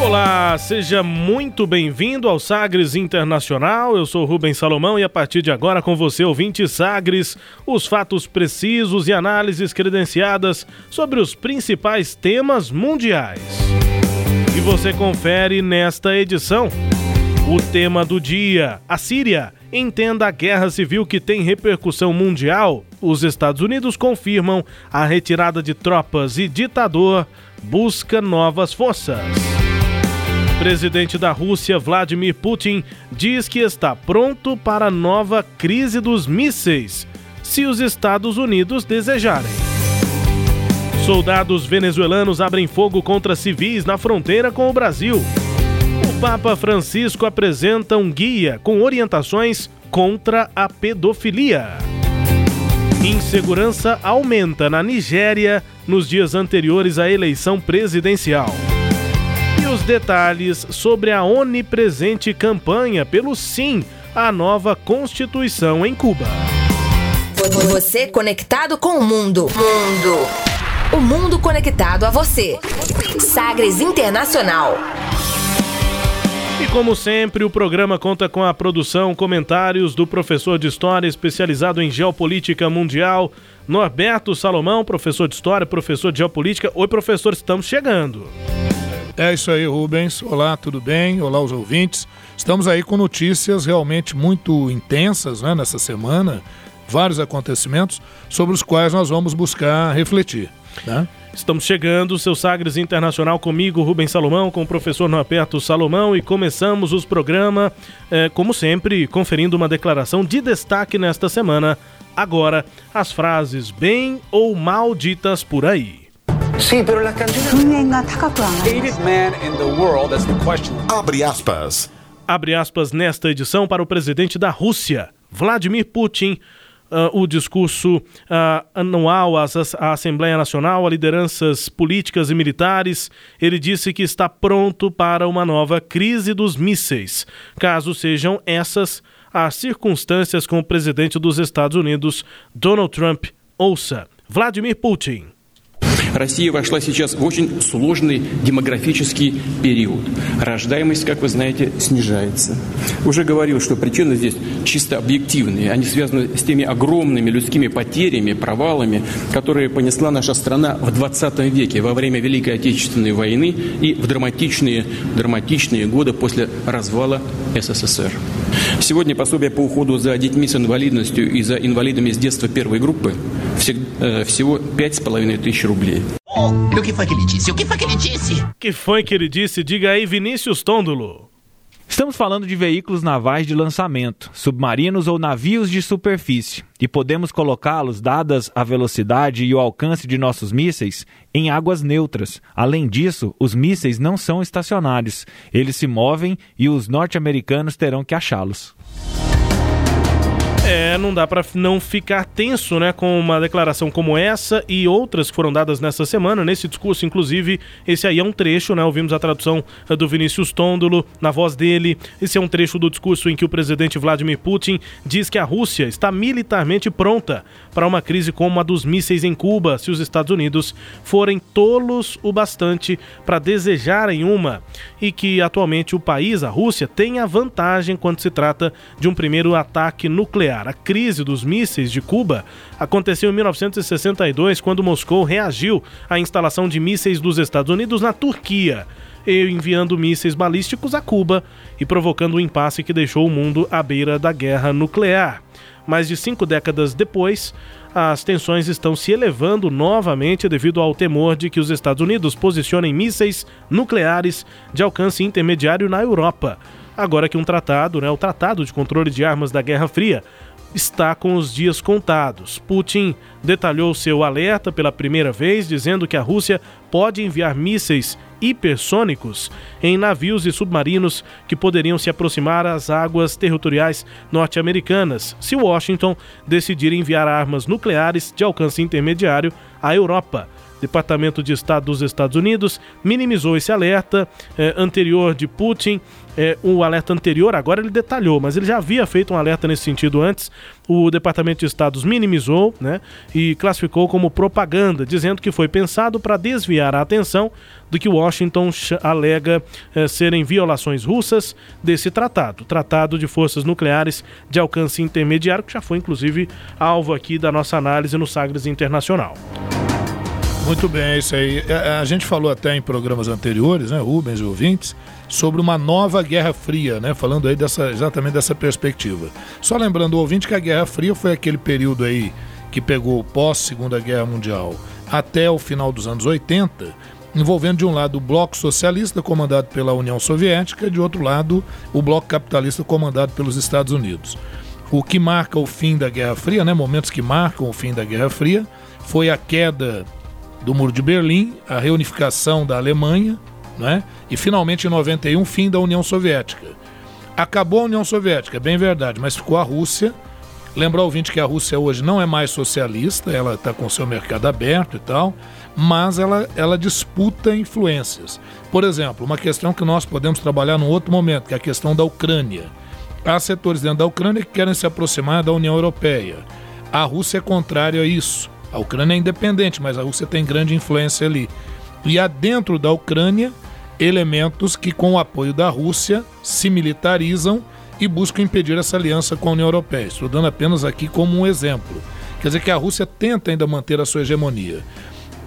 Olá, seja muito bem-vindo ao Sagres Internacional. Eu sou Rubens Salomão e a partir de agora com você, ouvinte Sagres, os fatos precisos e análises credenciadas sobre os principais temas mundiais. E você confere nesta edição o tema do dia: a Síria. Entenda a guerra civil que tem repercussão mundial. Os Estados Unidos confirmam a retirada de tropas e ditador busca novas forças presidente da Rússia, Vladimir Putin, diz que está pronto para a nova crise dos mísseis, se os Estados Unidos desejarem. Soldados venezuelanos abrem fogo contra civis na fronteira com o Brasil. O Papa Francisco apresenta um guia com orientações contra a pedofilia. Insegurança aumenta na Nigéria nos dias anteriores à eleição presidencial os detalhes sobre a onipresente campanha pelo sim à nova Constituição em Cuba. Você conectado com o mundo. Mundo. O mundo conectado a você. Sagres Internacional. E como sempre, o programa conta com a produção, comentários do professor de História especializado em Geopolítica Mundial, Norberto Salomão, professor de História, professor de Geopolítica. Oi, professor, estamos chegando. É isso aí, Rubens. Olá, tudo bem? Olá, os ouvintes. Estamos aí com notícias realmente muito intensas né, nessa semana, vários acontecimentos sobre os quais nós vamos buscar refletir. Né? Estamos chegando, seu Sagres Internacional comigo, Rubens Salomão, com o professor Norberto Salomão e começamos os programas, eh, como sempre, conferindo uma declaração de destaque nesta semana. Agora, as frases bem ou mal ditas por aí. Sim, pero la Abre aspas. Abre aspas nesta edição para o presidente da Rússia, Vladimir Putin. Uh, o discurso uh, anual à, à Assembleia Nacional, a lideranças políticas e militares, ele disse que está pronto para uma nova crise dos mísseis, caso sejam essas as circunstâncias com o presidente dos Estados Unidos, Donald Trump. Ouça, Vladimir Putin. Россия вошла сейчас в очень сложный демографический период. Рождаемость, как вы знаете, снижается. Уже говорил, что причины здесь чисто объективные. Они связаны с теми огромными людскими потерями, провалами, которые понесла наша страна в 20 веке во время Великой Отечественной войны и в драматичные, драматичные годы после развала СССР. Сегодня пособие по уходу за детьми с инвалидностью и за инвалидами с детства первой группы э, всего 5,5 тысяч рублей. O que foi que ele disse? O que foi que ele disse? que foi que ele disse? Diga aí, Vinícius Tôndolo. Estamos falando de veículos navais de lançamento, submarinos ou navios de superfície, e podemos colocá-los, dadas a velocidade e o alcance de nossos mísseis, em águas neutras. Além disso, os mísseis não são estacionários, eles se movem e os norte-americanos terão que achá-los. É, não dá para não ficar tenso, né, com uma declaração como essa e outras que foram dadas nessa semana. Nesse discurso, inclusive, esse aí é um trecho, né? Ouvimos a tradução eh, do Vinícius Tôndolo na voz dele. Esse é um trecho do discurso em que o presidente Vladimir Putin diz que a Rússia está militarmente pronta para uma crise como a dos mísseis em Cuba, se os Estados Unidos forem tolos o bastante para desejarem uma, e que atualmente o país, a Rússia, tem a vantagem quando se trata de um primeiro ataque nuclear A crise dos mísseis de Cuba aconteceu em 1962, quando Moscou reagiu à instalação de mísseis dos Estados Unidos na Turquia, enviando mísseis balísticos a Cuba e provocando um impasse que deixou o mundo à beira da guerra nuclear. Mais de cinco décadas depois, as tensões estão se elevando novamente devido ao temor de que os Estados Unidos posicionem mísseis nucleares de alcance intermediário na Europa. Agora que um tratado, né, o Tratado de Controle de Armas da Guerra Fria, está com os dias contados. Putin detalhou seu alerta pela primeira vez, dizendo que a Rússia pode enviar mísseis hipersônicos em navios e submarinos que poderiam se aproximar às águas territoriais norte-americanas se Washington decidir enviar armas nucleares de alcance intermediário à Europa. Departamento de Estado dos Estados Unidos minimizou esse alerta eh, anterior de Putin. Eh, o alerta anterior, agora ele detalhou, mas ele já havia feito um alerta nesse sentido antes. O Departamento de Estados minimizou né, e classificou como propaganda, dizendo que foi pensado para desviar a atenção do que Washington alega eh, serem violações russas desse tratado, Tratado de Forças Nucleares de Alcance Intermediário, que já foi inclusive alvo aqui da nossa análise no Sagres Internacional. Muito bem, é isso aí. A, é, é, a, gente falou até em programas anteriores, né, Rubens e ouvintes, sobre uma nova Guerra Fria, né, falando aí dessa, exatamente dessa perspectiva. Só lembrando o ouvinte que a Guerra Fria foi aquele período aí que pegou pós Segunda Guerra Mundial até o final dos anos 80, envolvendo de um lado o bloco socialista comandado pela União Soviética e de outro lado o bloco capitalista comandado pelos Estados Unidos. O que marca o fim da Guerra Fria, né, momentos que marcam o fim da Guerra Fria, foi a queda do Muro de Berlim, a reunificação da Alemanha, né? e finalmente em 91, fim da União Soviética. Acabou a União Soviética, é bem verdade, mas ficou a Rússia. Lembrar ao ouvinte que a Rússia hoje não é mais socialista, ela está com seu mercado aberto e tal, mas ela, ela disputa influências. Por exemplo, uma questão que nós podemos trabalhar num outro momento, que é a questão da Ucrânia. Há setores dentro da Ucrânia que querem se aproximar da União Europeia. A Rússia é contrária a isso. A Ucrânia é independente, mas a Rússia tem grande influência ali. E há dentro da Ucrânia elementos que, com o apoio da Rússia, se militarizam e buscam impedir essa aliança com a União Europeia. Estou dando apenas aqui como um exemplo. Quer dizer que a Rússia tenta ainda manter a sua hegemonia.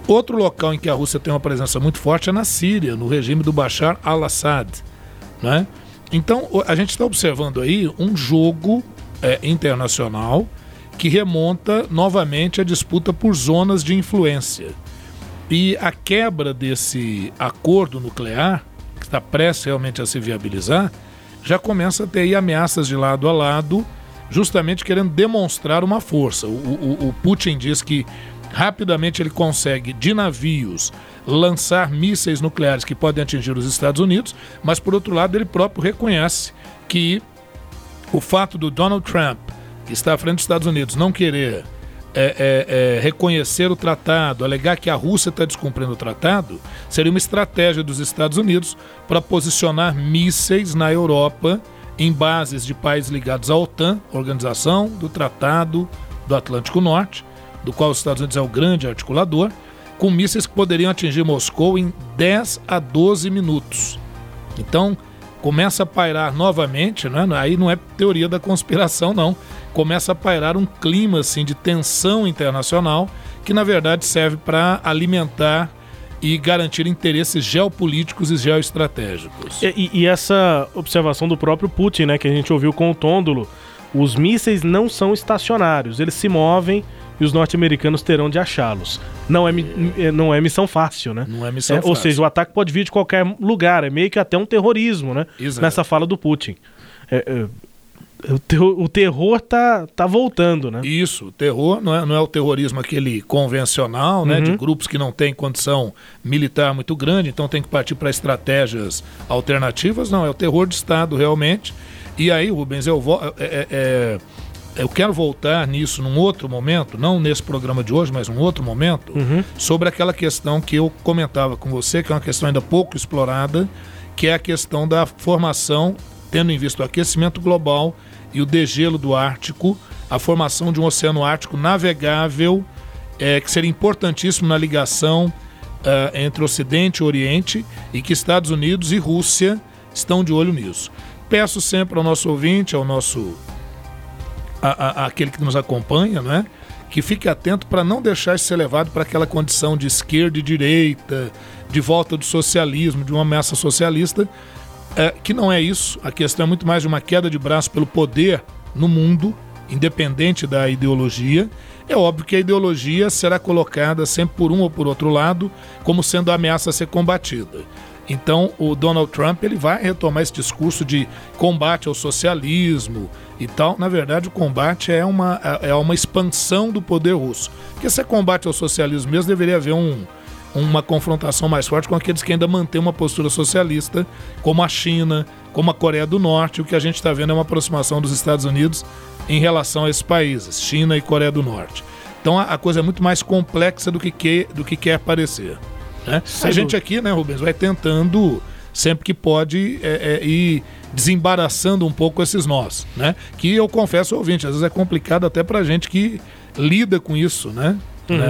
Outro local em que a Rússia tem uma presença muito forte é na Síria, no regime do Bashar al-Assad. Né? Então, a gente está observando aí um jogo é, internacional que remonta novamente à disputa por zonas de influência. E a quebra desse acordo nuclear, que está prestes realmente a se viabilizar, já começa a ter aí ameaças de lado a lado, justamente querendo demonstrar uma força. O, o, o Putin diz que rapidamente ele consegue, de navios, lançar mísseis nucleares que podem atingir os Estados Unidos, mas por outro lado ele próprio reconhece que o fato do Donald Trump que está à frente dos Estados Unidos não querer é, é, é, reconhecer o tratado, alegar que a Rússia está descumprindo o tratado, seria uma estratégia dos Estados Unidos para posicionar mísseis na Europa em bases de países ligados à OTAN, Organização do Tratado do Atlântico Norte, do qual os Estados Unidos é o grande articulador, com mísseis que poderiam atingir Moscou em 10 a 12 minutos. Então, começa a pairar novamente, né? aí não é teoria da conspiração, não começa a pairar um clima assim de tensão internacional que na verdade serve para alimentar e garantir interesses geopolíticos e geoestratégicos. E, e, essa observação do próprio Putin, né, que a gente ouviu com o Tôndolo, os mísseis não são estacionários, eles se movem e os norte-americanos terão de achá-los. Não é, é, não é missão fácil, né? Não é missão é, fácil. Ou seja, o ataque pode vir de qualquer lugar, é meio que até um terrorismo, né? Exato. Nessa fala do Putin. É, é o, terror, o terror tá, tá voltando, né? Isso, o terror não é, não é o terrorismo aquele convencional, né? De uhum. grupos que não têm condição militar muito grande, então tem que partir para estratégias alternativas. Não, é o terror de Estado realmente. E aí, Rubens, eu, vou, é, é, é, eu quero voltar nisso num outro momento, não nesse programa de hoje, mas num outro momento, uhum. sobre aquela questão que eu comentava com você, que é uma questão ainda pouco explorada, que é a questão da formação, tendo em vista o aquecimento global e o degelo do Ártico, a formação de um oceano ártico navegável, é, que seria importantíssimo na ligação uh, entre Ocidente e Oriente, e que Estados Unidos e Rússia estão de olho nisso. Peço sempre ao nosso ouvinte, ao nosso a, a, aquele que nos acompanha, né, que fique atento para não deixar isso ser levado para aquela condição de esquerda e direita, de volta do socialismo, de uma ameaça socialista, é, que não é isso. A questão é muito mais de uma queda de braço pelo poder no mundo, independente da ideologia. É óbvio que a ideologia será colocada sempre por um ou por outro lado como sendo a ameaça a ser combatida. Então, o Donald Trump ele vai retomar esse discurso de combate ao socialismo e tal. Na verdade, o combate é uma, é uma expansão do poder russo. Porque se é combate ao socialismo mesmo, deveria haver um, uma confrontação mais forte com aqueles que ainda mantêm uma postura socialista, como a China, como a Coreia do Norte. O que a gente está vendo é uma aproximação dos Estados Unidos em relação a esses países, China e Coreia do Norte. Então a, a coisa é muito mais complexa do que, que, do que quer parecer. Né? A gente aqui, né, Rubens, vai tentando sempre que pode é, é, ir desembaraçando um pouco esses nós, né? Que eu confesso, ouvinte, às vezes é complicado até para gente que lida com isso, né? Uhum.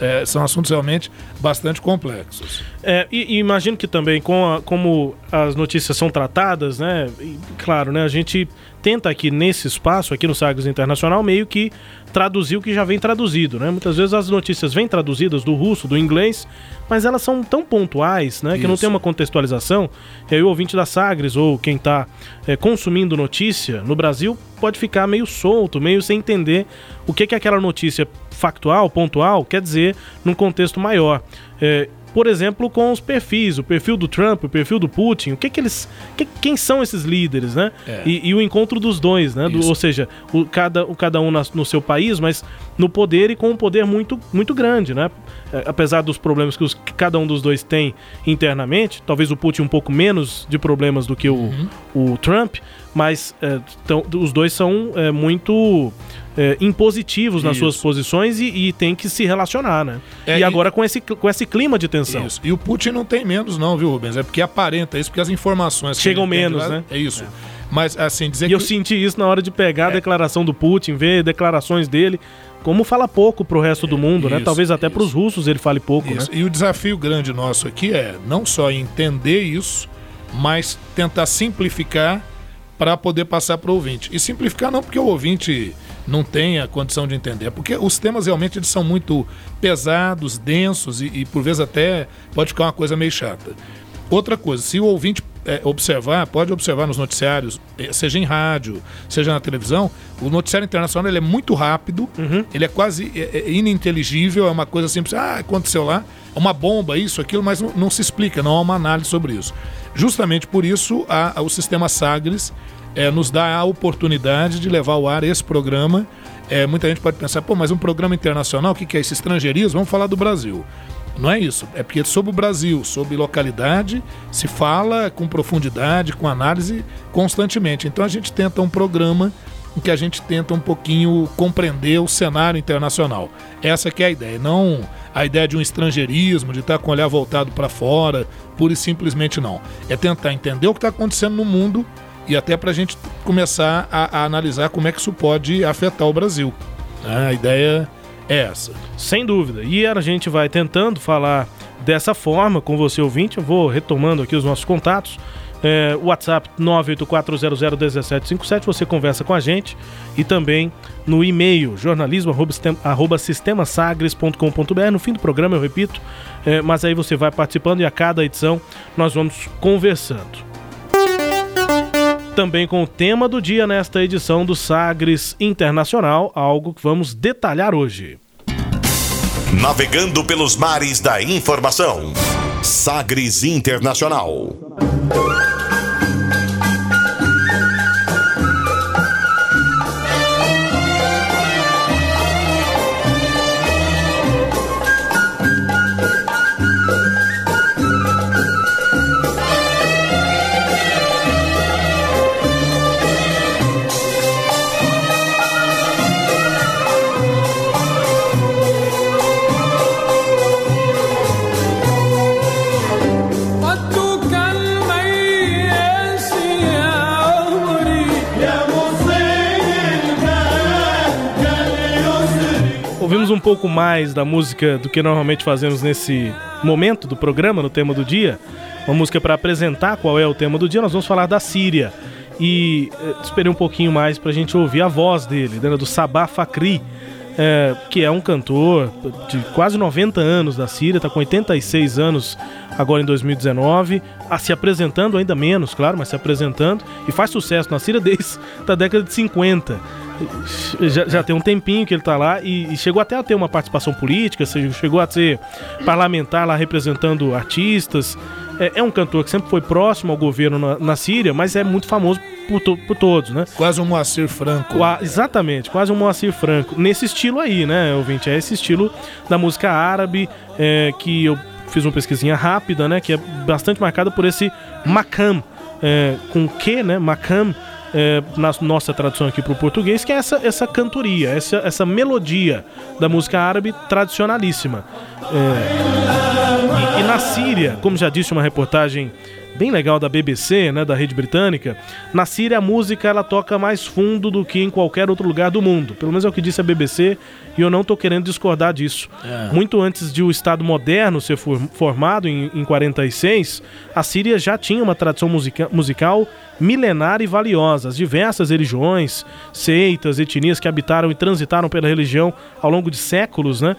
É, é, são assuntos realmente bastante complexos. É, e, e, imagino que também, com a, como as notícias são tratadas, né? E, claro, né? A gente tenta aqui nesse espaço, aqui no Sagres Internacional, meio que traduzir o que já vem traduzido, né? Muitas vezes as notícias vêm traduzidas do russo, do inglês, mas elas são tão pontuais, né? Que Isso. não tem uma contextualização. E aí o ouvinte da Sagres ou quem está é, consumindo notícia no Brasil pode ficar meio solto, meio sem entender o que, que aquela notícia factual, pontual, quer dizer num contexto maior. É, por exemplo, com os perfis, o perfil do Trump, o perfil do Putin, o que que eles, que, quem são esses líderes, né? É. E, e, o encontro dos dois, né? Do, ou seja, o, cada, o, cada um na, no seu país, mas no poder e com um poder muito, muito grande, né? É, apesar dos problemas que, os, que, cada um dos dois tem internamente, talvez o Putin um pouco menos de problemas do que o, uhum. o Trump, mas é, tão, os dois são é, muito é, impositivos nas Isso. suas posições e, e, tem que se relacionar, né? É, e agora e... com, esse, com esse clima de tensão. Isso. E o Putin não tem menos, não, viu, Rubens? É porque aparenta isso, porque as informações. Chegam menos, lá, né? É isso. É. Mas, assim, dizer e que. eu senti isso na hora de pegar a é. declaração do Putin, ver declarações dele. Como fala pouco pro resto do mundo, né? isso, né? Talvez até para os russos ele fale pouco, né? E o desafio grande nosso aqui é não só entender isso, mas tentar simplificar para poder passar para o ouvinte. E simplificar não porque o ouvinte não tem a condição de entender. É porque os temas realmente eles são muito pesados, densos e, e por vezes até pode ficar uma coisa meio chata. Outra coisa, se o ouvinte é, observar, pode observar nos noticiários, é, seja em rádio, seja na televisão, o noticiário internacional ele é muito rápido, uhum. ele é quase é, é, ininteligível, é uma coisa simples, ah, aconteceu lá, é uma bomba, isso, aquilo, mas não, não, se explica, não há uma análise sobre isso. Justamente por isso, a, a, o sistema Sagres é, nos dá a oportunidade de levar ao ar esse programa. É, muita gente pode pensar, pô, mas um programa internacional, o que, que é esse estrangeirismo? Vamos falar do Brasil. Não é isso. É porque sobre o Brasil, sobre localidade, se fala com profundidade, com análise constantemente. Então a gente tenta um programa em que a gente tenta um pouquinho compreender o cenário internacional. Essa que é a ideia, não a ideia de um estrangeirismo, de estar com o olhar voltado para fora, pura e simplesmente não. É tentar entender o que está acontecendo no mundo e até para a gente começar a, a, analisar como é que isso pode afetar o Brasil. Né? A ideia essa. Sem dúvida. E a gente vai tentando falar dessa forma com você ouvinte. Eu vou retomando aqui os nossos contatos. É, WhatsApp 984001757, você conversa com a gente e também no e-mail jornalismo arroba sistemasagres.com.br. No fim do programa, eu repito, é, mas aí você vai participando e a cada edição nós vamos conversando também com o tema do dia nesta edição do Sagres Internacional, algo que vamos detalhar hoje. Navegando pelos mares da informação. Sagres Internacional. Um pouco mais da música do que normalmente fazemos nesse momento do programa, no tema do dia. Uma música para apresentar qual é o tema do dia. Nós vamos falar da Síria. E eh, esperei um pouquinho mais para a gente ouvir a voz dele, né, do Sabah Fakri, é, que é um cantor de quase 90 anos da Síria, está com 86 anos agora em 2019, a se apresentando ainda menos, claro, mas se apresentando e faz sucesso na Síria desde a década de 50 já, já tem um tempinho que ele está lá e, e, chegou até a ter uma participação política, chegou a ser parlamentar lá representando artistas. é, é um cantor que sempre foi próximo ao governo na, na Síria, mas é muito famoso por, to, por todos, né? Quase um Moacir Franco. Qua, exatamente, quase um Moacir Franco. Nesse estilo aí, né, ouvinte? É esse estilo da música árabe é, que eu fiz uma pesquisinha rápida, né? Que é bastante marcada por esse makam, é, com que, né? Makam, é, na nossa tradução aqui para o português, que é essa, essa cantoria, essa, essa melodia da música árabe tradicionalíssima. É, e, e na Síria, como já disse uma reportagem bem legal da BBC, né, da rede britânica, na Síria a música ela toca mais fundo do que em qualquer outro lugar do mundo. Pelo menos é o que disse a BBC e eu não estou querendo discordar disso. É. Muito antes de o Estado moderno ser formado em, em 46, a Síria já tinha uma tradição musica musical milenar e valiosa. As diversas religiões, seitas, etnias que habitaram e transitaram pela religião ao longo de séculos né,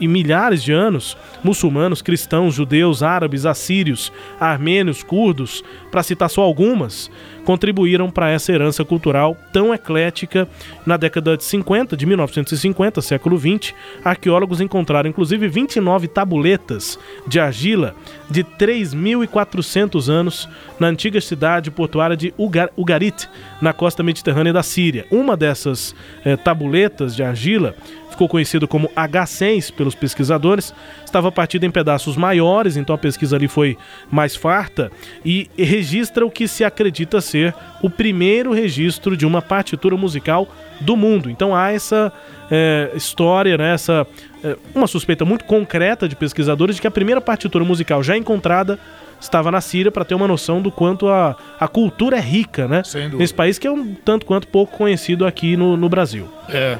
e milhares de anos muçulmanos, cristãos, judeus, árabes, assírios, armênios, curdos, para citar só algumas contribuíram para essa herança cultural tão eclética. Na década de 50, de 1950, século 20, arqueólogos encontraram inclusive 29 tabuletas de argila de 3.400 anos na antiga cidade portuária de Ugar Ugarit, na costa mediterrânea da Síria. Uma dessas eh, tabuletas de argila ficou conhecido como H100 pelos pesquisadores, estava partida em pedaços maiores, então a pesquisa ali foi mais farta e registra o que se acredita ser o primeiro registro de uma partitura musical do mundo. Então há essa é, história, né, essa, é, uma suspeita muito concreta de pesquisadores de que a primeira partitura musical já encontrada estava na Síria para ter uma noção do quanto a, a cultura é rica, né? Nesse país que é um tanto quanto pouco conhecido aqui no, no Brasil. É,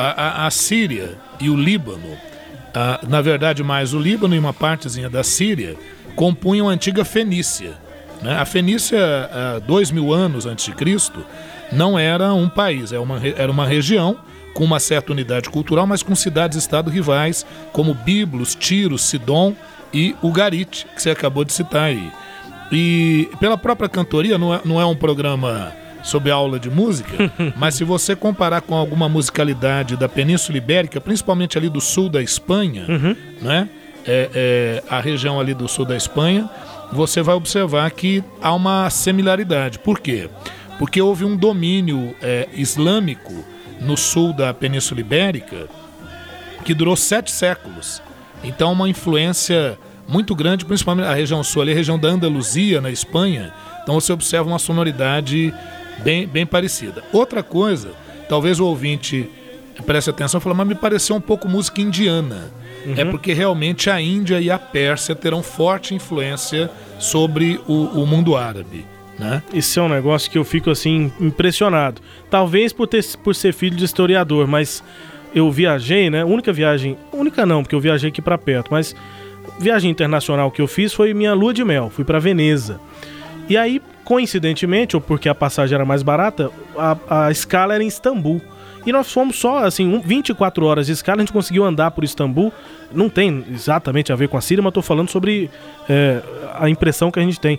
a, a, a Síria e o Líbano, a, na verdade mais o Líbano e uma partezinha da Síria, compunham a antiga Fenícia. Né? A Fenícia, dois mil anos antes de Cristo, não era um país, era é uma, era uma região com uma certa unidade cultural, mas com cidades-estado rivais, como Biblos, Tiro, Sidom e Ugarit, que você acabou de citar aí. E pela própria cantoria, não é, não é um programa sobre aula de música, mas se você comparar com alguma musicalidade da Península Ibérica, principalmente ali do sul da Espanha, uhum. né? É, é, a região ali do sul da Espanha, você vai observar que há uma similaridade. Por quê? Porque houve um domínio é, islâmico no sul da Península Ibérica que durou sete séculos. Então, uma influência muito grande, principalmente a região sul, ali, a região da Andaluzia, na Espanha. Então, você observa uma sonoridade bem, bem parecida. Outra coisa, talvez o ouvinte preste atenção e fale, mas me pareceu um pouco música indiana. Uhum. É porque realmente a Índia e a Pérsia terão forte influência sobre o, o mundo árabe. Né? Isso é um negócio que eu fico assim impressionado. Talvez por, ter, por ser filho de historiador, mas eu viajei, né? Única viagem, única não, porque eu viajei aqui para perto, mas viagem internacional que eu fiz foi minha lua de mel. Fui para Veneza. E aí, coincidentemente, ou porque a passagem era mais barata, a, a escala era em Istambul. E nós fomos só, assim, 24 horas de escala, a gente conseguiu andar por Istambul. Não tem exatamente a ver com a Síria, mas estou falando sobre é, a impressão que a gente tem.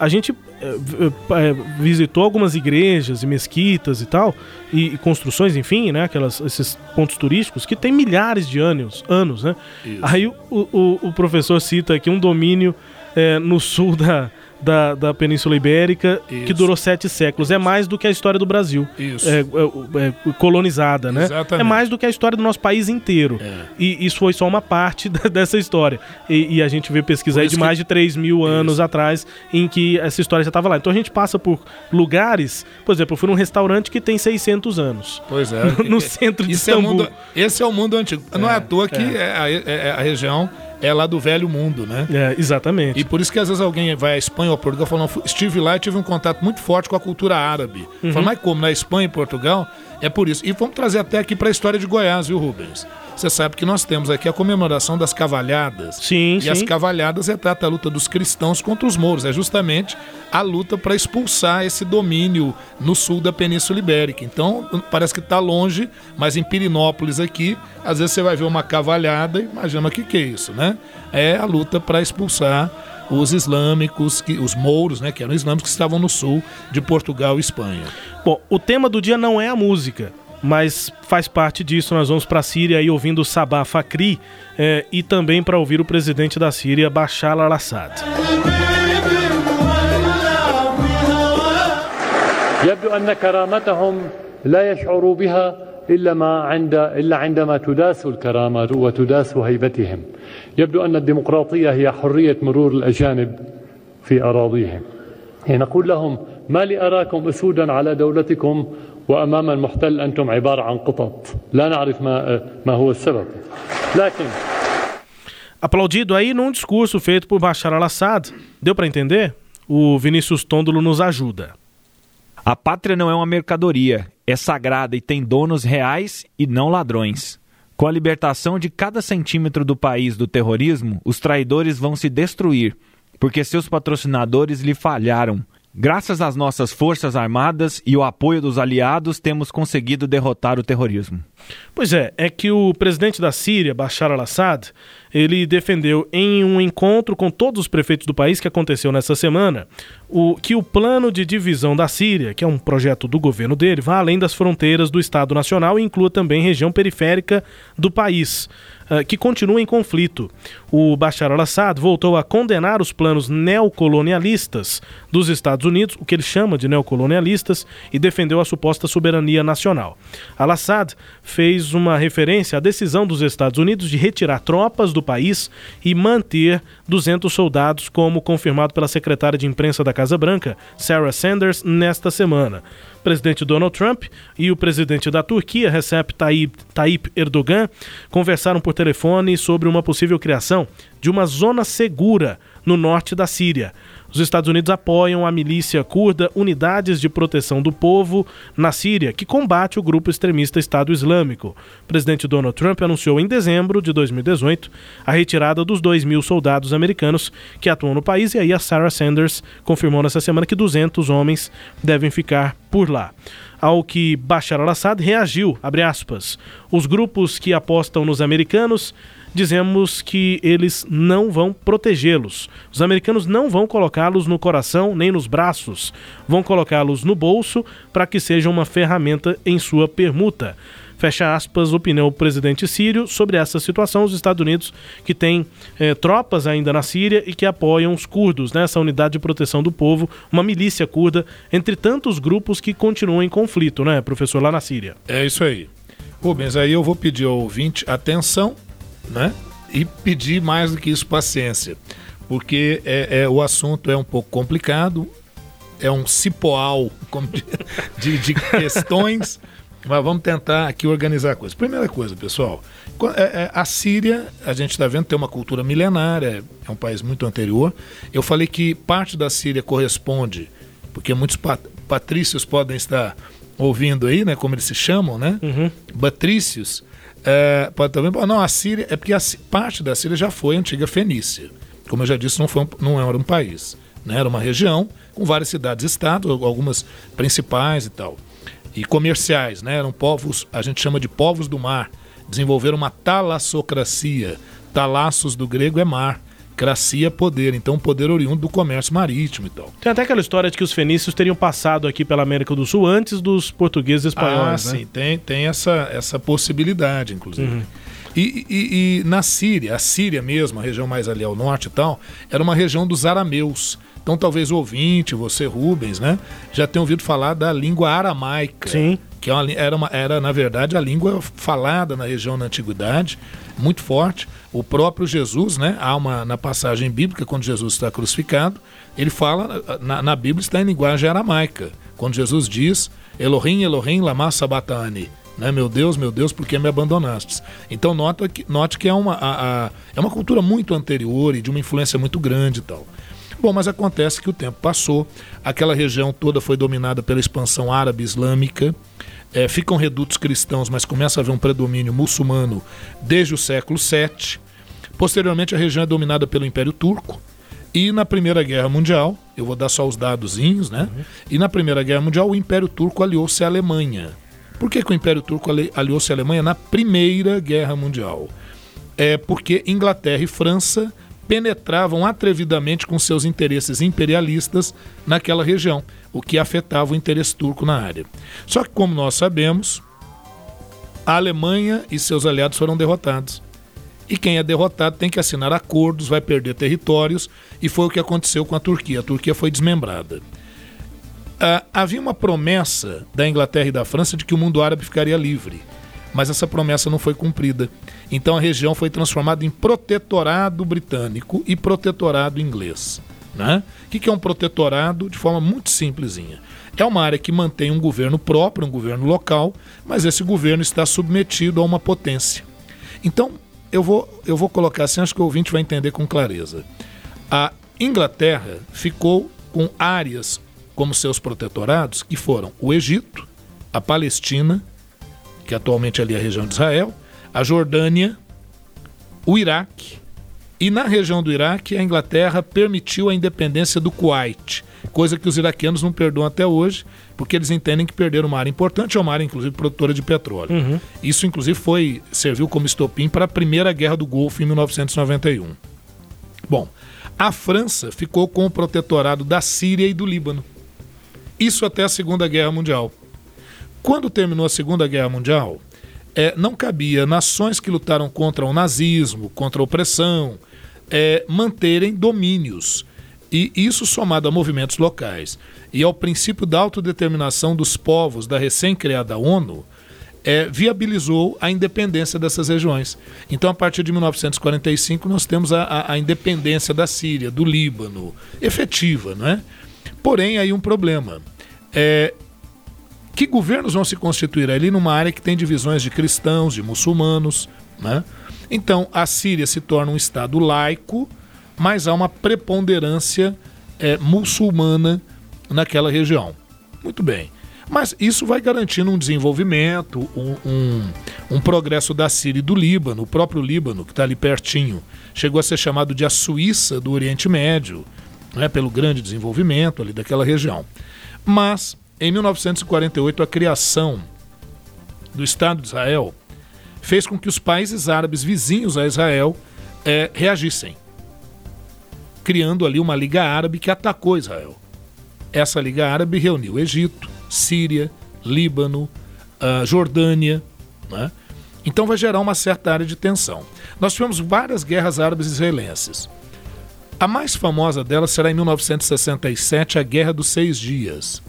A gente é, é, visitou algumas igrejas e mesquitas e tal, e, e, construções, enfim, né? Aquelas, esses pontos turísticos que tem milhares de anos, anos né? Isso. Aí o, o, o, professor cita aqui um domínio é, no sul da, da, da Península Ibérica, Isso. que durou sete séculos. É mais do que a história do Brasil. Isso. É, é, é colonizada, né? Exatamente. É mais do que a história do nosso país inteiro. É. E isso foi só uma parte dessa história. E, e a gente vê pesquisa aí de mais que... de 3 mil anos isso. atrás em que essa história já estava lá. Então a gente passa por lugares, por exemplo, eu fui num restaurante que tem 600 anos. Pois é. no centro de Istambul. É mundo, esse é o mundo antigo. Não é, à toa que é. a, a região é lá do velho mundo, né? É, exatamente. E por isso que às vezes alguém vai à Espanha ou a Portugal falando, estive lá e tive um contato muito forte com a cultura árabe. Uhum. Fala, mas como? Na Espanha e Portugal? É por isso. E vamos trazer até aqui para a história de Goiás, viu, Rubens? Você sabe que nós temos aqui a comemoração das cavalhadas. Sim, e sim. as cavalhadas retrata a luta dos cristãos contra os mouros. É justamente a luta para expulsar esse domínio no sul da Península Ibérica. Então, parece que está longe, mas em Pirinópolis aqui, às vezes você vai ver uma cavalhada e imagina o que, que é isso, né? É a luta para expulsar os islâmicos, que, os mouros, né, que eram islâmicos que estavam no sul de Portugal e Espanha. Bom, o tema do dia não é a música, mas faz parte disso. Nós vamos para a Síria aí ouvindo Sabah Fakri é, e também para ouvir o presidente da Síria, Bashar al-Assad. يبدو أن كرامتهم لا يشعر بها إلا, ما عند إلا عندما تداس الكرامة وتداس هيبتهم يبدو أن الديمقراطية هي حرية مرور الأجانب في أراضيهم يعني نقول لهم ما لأراكم أسودا على دولتكم وأمام المحتل أنتم عبارة عن قطط لا نعرف ما, ما هو السبب لكن Aplaudido aí num discurso feito por Bashar al-Assad. Deu para entender? O Vinícius Tôndolo nos ajuda. A pátria não é uma mercadoria, é sagrada e tem donos reais e não ladrões. Com a libertação de cada centímetro do país do terrorismo, os traidores vão se destruir, porque seus patrocinadores lhe falharam. Graças às nossas forças armadas e o apoio dos aliados, temos conseguido derrotar o terrorismo. Pois é, é que o presidente da Síria, Bashar al-Assad, ele defendeu em um encontro com todos os prefeitos do país que aconteceu nessa semana, o, que o plano de divisão da Síria, que é um projeto do governo dele, vá além das fronteiras do Estado Nacional e inclua também região periférica do país. Uh, que continua em conflito. O Bashar al-Assad voltou a condenar os planos neocolonialistas dos Estados Unidos, o que ele chama de neocolonialistas, e defendeu a suposta soberania nacional. Al-Assad fez uma referência à decisão dos Estados Unidos de retirar tropas do país e manter 200 soldados, como confirmado pela secretária de imprensa da Casa Branca, Sarah Sanders, nesta semana. O presidente Donald Trump e o presidente da Turquia, Recep Tayyip, Tayyip Erdogan, conversaram por telefone sobre uma possível criação de uma zona segura no norte da Síria. Os Estados Unidos apoiam a milícia curda Unidades de Proteção do Povo na Síria, que combate o grupo extremista Estado Islâmico. O presidente Donald Trump anunciou em dezembro de 2018 a retirada dos 2 mil soldados americanos que atuam no país, e aí a Sarah Sanders confirmou nessa semana que 200 homens devem ficar por lá ao que Bashar al-Assad reagiu, aspas, os grupos que apostam nos americanos dizemos que eles não vão protegê-los. Os americanos não vão colocá-los no coração nem nos braços, vão colocá-los no bolso para que seja uma ferramenta em sua permuta. Fecha aspas, opinião do presidente sírio sobre essa situação. Os Estados Unidos, que tem eh, tropas ainda na Síria e que apoiam os curdos, né, essa unidade de proteção do povo, uma milícia curda, entre tantos grupos que continuam em conflito, né, professor, lá na Síria. É isso aí. Rubens, aí eu vou pedir ao ouvinte atenção né? E pedir mais do que isso paciência, porque é, é o assunto é um pouco complicado, é um cipoal de, de questões, mas vamos tentar aqui organizar a coisa. Primeira coisa, pessoal, é, é, a Síria, a gente está vendo, tem uma cultura milenária, é um país muito anterior. Eu falei que parte da Síria corresponde, porque muitos patrícios podem estar ouvindo aí, né, como eles se chamam, né? Uhum. Patrícios é, pode também. Não, a Síria. É porque a, parte da Síria já foi a antiga Fenícia. Como eu já disse, não, foi um, não era um país. Né? Era uma região com várias cidades-estado, algumas principais e tal. E comerciais, né? Eram povos, a gente chama de povos do mar. Desenvolveram uma talassocracia. Talassos do grego é mar cracia poder, então poder oriundo do comércio marítimo e tal. Tem até aquela história de que os fenícios teriam passado aqui pela América do Sul antes dos portugueses e espanhóis. Ah, né? sim, tem, tem essa, essa possibilidade, inclusive. Uhum. E, e, e, na Síria, a Síria mesmo, a região mais ali ao norte e tal, era uma região dos arameus. Então talvez o ouvinte, você Rubens, né, já tenha ouvido falar da língua aramaica. Sim. Que é era, uma, era, na verdade, a língua falada na região na antiguidade, muito forte. O próprio Jesus, né, há uma na passagem bíblica, quando Jesus está crucificado, ele fala, na, na Bíblia está em linguagem aramaica. Quando Jesus diz, Elohim, Elohim, lama sabatani, né, meu Deus, meu Deus, por que me abandonastes? Então note que, note que é, uma, a, a, é uma cultura muito anterior e de uma influência muito grande e tal. Bom, mas acontece que o tempo passou, aquela região toda foi dominada pela expansão árabe islâmica, é, ficam redutos cristãos, mas começa a haver um predomínio muçulmano desde o século VII. Posteriormente, a região é dominada pelo Império Turco. E na Primeira Guerra Mundial, eu vou dar só os dadozinhos, né? Uhum. E na Primeira Guerra Mundial, o Império Turco aliou-se à Alemanha. Por que, que o Império Turco aliou-se à Alemanha na Primeira Guerra Mundial? É porque Inglaterra e França penetravam atrevidamente com seus interesses imperialistas naquela região, o que afetava o interesse turco na área. Só que, como nós sabemos, a Alemanha e seus aliados foram derrotados. E quem é derrotado tem que assinar acordos, vai perder territórios, e foi o que aconteceu com a Turquia. A Turquia foi desmembrada. Ah, havia uma promessa da Inglaterra e da França de que o mundo árabe ficaria livre, mas essa promessa não foi cumprida. Então a região foi transformada em protetorado britânico e protetorado inglês. Né? O que é um protetorado? De forma muito simplesinha. É uma área que mantém um governo próprio, um governo local, mas esse governo está submetido a uma potência. Então, eu vou, eu vou colocar assim, acho que o ouvinte vai entender com clareza. A Inglaterra ficou com áreas como seus protetorados, que foram o Egito, a Palestina, que atualmente ali é a região de Israel, a Jordânia, o Iraque, e na região do Iraque, a Inglaterra permitiu a independência do Kuwait, coisa que os iraquianos não perdoam até hoje, porque eles entendem que perderam uma área importante, é uma área inclusive produtora de petróleo. Uhum. Isso inclusive foi serviu como estopim para a primeira guerra do Golfo em 1991. Bom, a França ficou com o protetorado da Síria e do Líbano. Isso até a Segunda Guerra Mundial. Quando terminou a Segunda Guerra Mundial, é, não cabia nações que lutaram contra o nazismo, contra a opressão, é, manterem domínios. E isso somado a movimentos locais e ao princípio da autodeterminação dos povos da recém-criada ONU, é, viabilizou a independência dessas regiões. Então, a partir de 1945, nós temos a, a, a independência da Síria, do Líbano, efetiva, não é? Porém, aí um problema. É, que governos vão se constituir ali numa área que tem divisões de cristãos, de muçulmanos, né? Então, a Síria se torna um Estado laico, mas há uma preponderância é, muçulmana naquela região. Muito bem. Mas isso vai garantindo um desenvolvimento, um, um, um progresso da Síria e do Líbano. O próprio Líbano, que está ali pertinho, chegou a ser chamado de a Suíça do Oriente Médio, né, pelo grande desenvolvimento ali daquela região. Mas, em 1948, a criação do Estado de Israel fez com que os países árabes vizinhos a Israel é, reagissem, criando ali uma Liga Árabe que atacou Israel. Essa Liga Árabe reuniu Egito, Síria, Líbano, uh, Jordânia. Né? Então vai gerar uma certa área de tensão. Nós tivemos várias guerras árabes israelenses. A mais famosa delas será em 1967, a Guerra dos Seis Dias.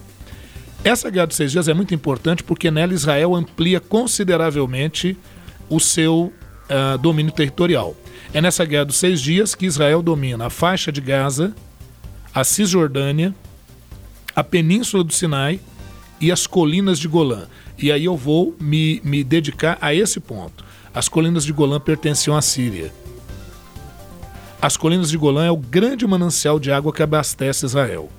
Essa Guerra dos Seis Dias é muito importante porque nela Israel amplia consideravelmente o seu uh, domínio territorial. É nessa Guerra dos Seis Dias que Israel domina a faixa de Gaza, a Cisjordânia, a Península do Sinai e as colinas de Golã. E aí eu vou me, me dedicar a esse ponto. As colinas de Golã pertenciam à Síria. As colinas de Golã é o grande manancial de água que abastece Israel.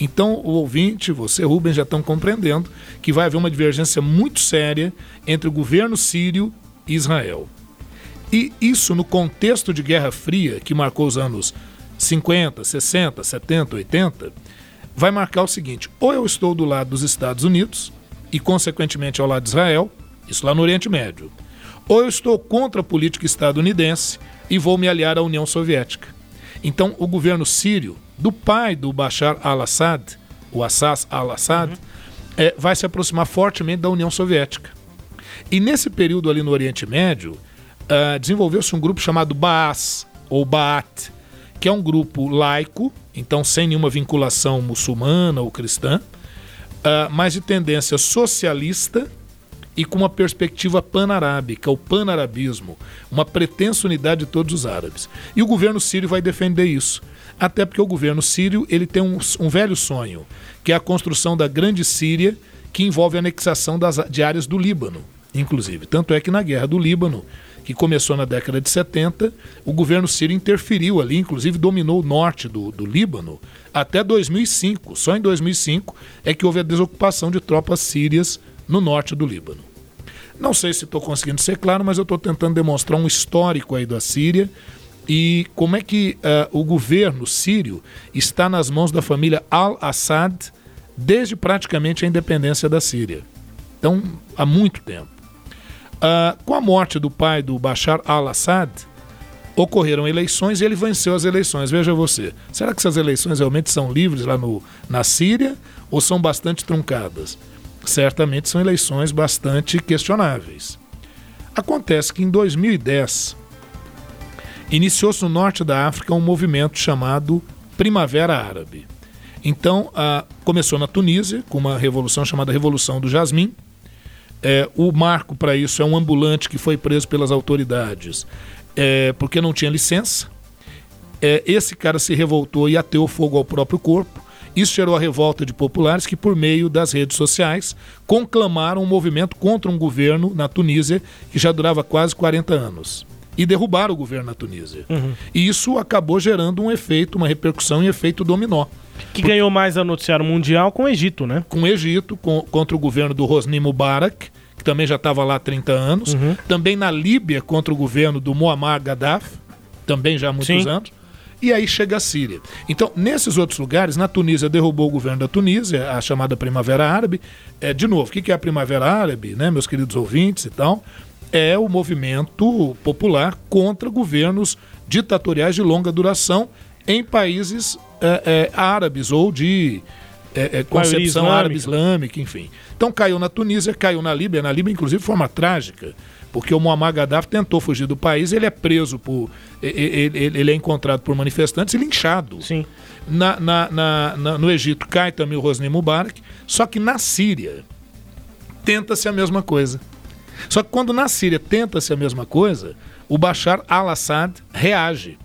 Então, o ouvinte, você, Rubens, já estão compreendendo que vai haver uma divergência muito séria entre o governo sírio e Israel. E isso no contexto de Guerra Fria, que marcou os anos 50, 60, 70, 80, vai marcar o seguinte: ou eu estou do lado dos Estados Unidos e, consequentemente, ao lado de Israel, isso lá no Oriente Médio, ou eu estou contra a política estadunidense e vou me aliar à União Soviética. Então, o governo sírio, do pai do Bashar al-Assad, o Assad al-Assad, uhum. é, vai se aproximar fortemente da União Soviética. E nesse período ali no Oriente Médio, uh, desenvolveu-se um grupo chamado Baas, ou Baat, que é um grupo laico, então sem nenhuma vinculação muçulmana ou cristã, uh, mas de tendência socialista e com uma perspectiva pan-arábica, o pan-arabismo, uma pretensa unidade de todos os árabes. E o governo sírio vai defender isso. Até porque o governo sírio ele tem um, um velho sonho, que é a construção da grande Síria, que envolve a anexação das, de áreas do Líbano, inclusive. Tanto é que na guerra do Líbano, que começou na década de 70, o governo sírio interferiu ali, inclusive dominou o norte do, do Líbano até 2005. Só em 2005 é que houve a desocupação de tropas sírias no norte do Líbano. Não sei se estou conseguindo ser claro, mas eu estou tentando demonstrar um histórico aí da Síria e como é que uh, o governo sírio está nas mãos da família al-Assad desde praticamente a independência da Síria. Então, há muito tempo. Uh, com a morte do pai do Bashar al-Assad, ocorreram eleições e ele venceu as eleições. Veja você, será que essas eleições realmente são livres lá no, na Síria ou são bastante truncadas? certamente são eleições bastante questionáveis. Acontece que em 2010 iniciou-se no norte da África um movimento chamado Primavera Árabe. Então, a, começou na Tunísia, com uma revolução chamada Revolução do Jasmim. É, o marco para isso é um ambulante que foi preso pelas autoridades é, porque não tinha licença. É, esse cara se revoltou e ateou fogo ao próprio corpo. Isso gerou a revolta de populares que, por meio das redes sociais, conclamaram um movimento contra um governo na Tunísia que já durava quase 40 anos. E derrubaram o governo na Tunísia. Uhum. E isso acabou gerando um efeito, uma repercussão em efeito dominó. Que ganhou mais a noticiário mundial com o Egito, né? Com o Egito, com, contra o governo do Hosni Mubarak, que também já estava lá há 30 anos. Uhum. Também na Líbia, contra o governo do Muammar Gaddafi, também já há muitos Sim. anos. E aí chega a Síria. Então, nesses outros lugares, na Tunísia derrubou o governo da Tunísia, a chamada Primavera Árabe. É, de novo, o que que é a Primavera Árabe, né, meus queridos ouvintes e tal? É o movimento popular contra governos ditatoriais de longa duração em países é, é, árabes ou de é, é, concepção islâmica. árabe islâmica, enfim. Então caiu na Tunísia, caiu na Líbia, na Líbia, inclusive, de forma trágica, porque o Muammar Gaddafi tentou fugir do país, ele é preso por. e- e- Ele, ele é encontrado por manifestantes e linchado. Sim. Na, na- na- na- no Egito cai também o Hosni Mubarak, só que na Síria tenta-se a mesma coisa. Só que quando na Síria tenta-se a mesma coisa, o Bashar al-Assad reage.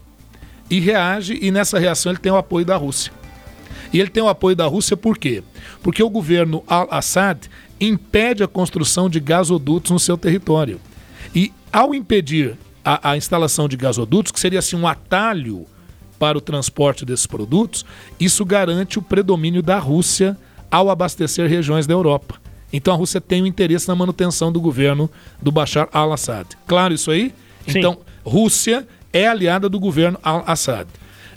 E reage, e nessa reação ele tem o apoio da Rússia. E ele tem o apoio da Rússia por quê? Porque o governo al-Assad impede a construção de gasodutos no seu território. E ao impedir a, a instalação de gasodutos, que seria assim um atalho para o transporte desses produtos, isso garante o predomínio da Rússia ao abastecer regiões da Europa. Então a Rússia tem um interesse na manutenção do governo do Bashar al-Assad. Claro isso aí? Sim. Então, Rússia é aliada do governo al-Assad.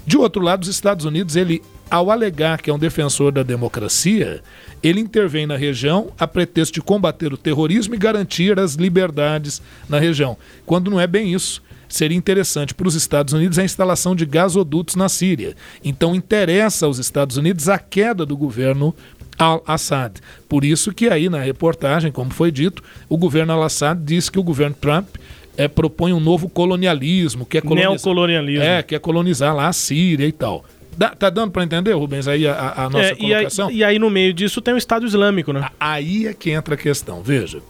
De outro lado, os Estados Unidos, ele, ao alegar que é um defensor da democracia, ele intervém na região a pretexto de combater o terrorismo e garantir as liberdades na região, quando não é bem isso. Seria interessante para os Estados Unidos a instalação de gasodutos na Síria. Então interessa aos Estados Unidos a queda do governo al-Assad. Por isso que aí na reportagem, como foi dito, o governo al-Assad diz que o governo Trump é, propõe um novo colonialismo, quer colonizar, Neocolonialismo. é, quer colonizar lá a Síria e tal. Dá- tá dando para entender, Rubens, aí a, a- nossa É, e, aí, colocação? e aí no meio disso tem o Estado Islâmico, né? Aí é que entra a questão. Veja,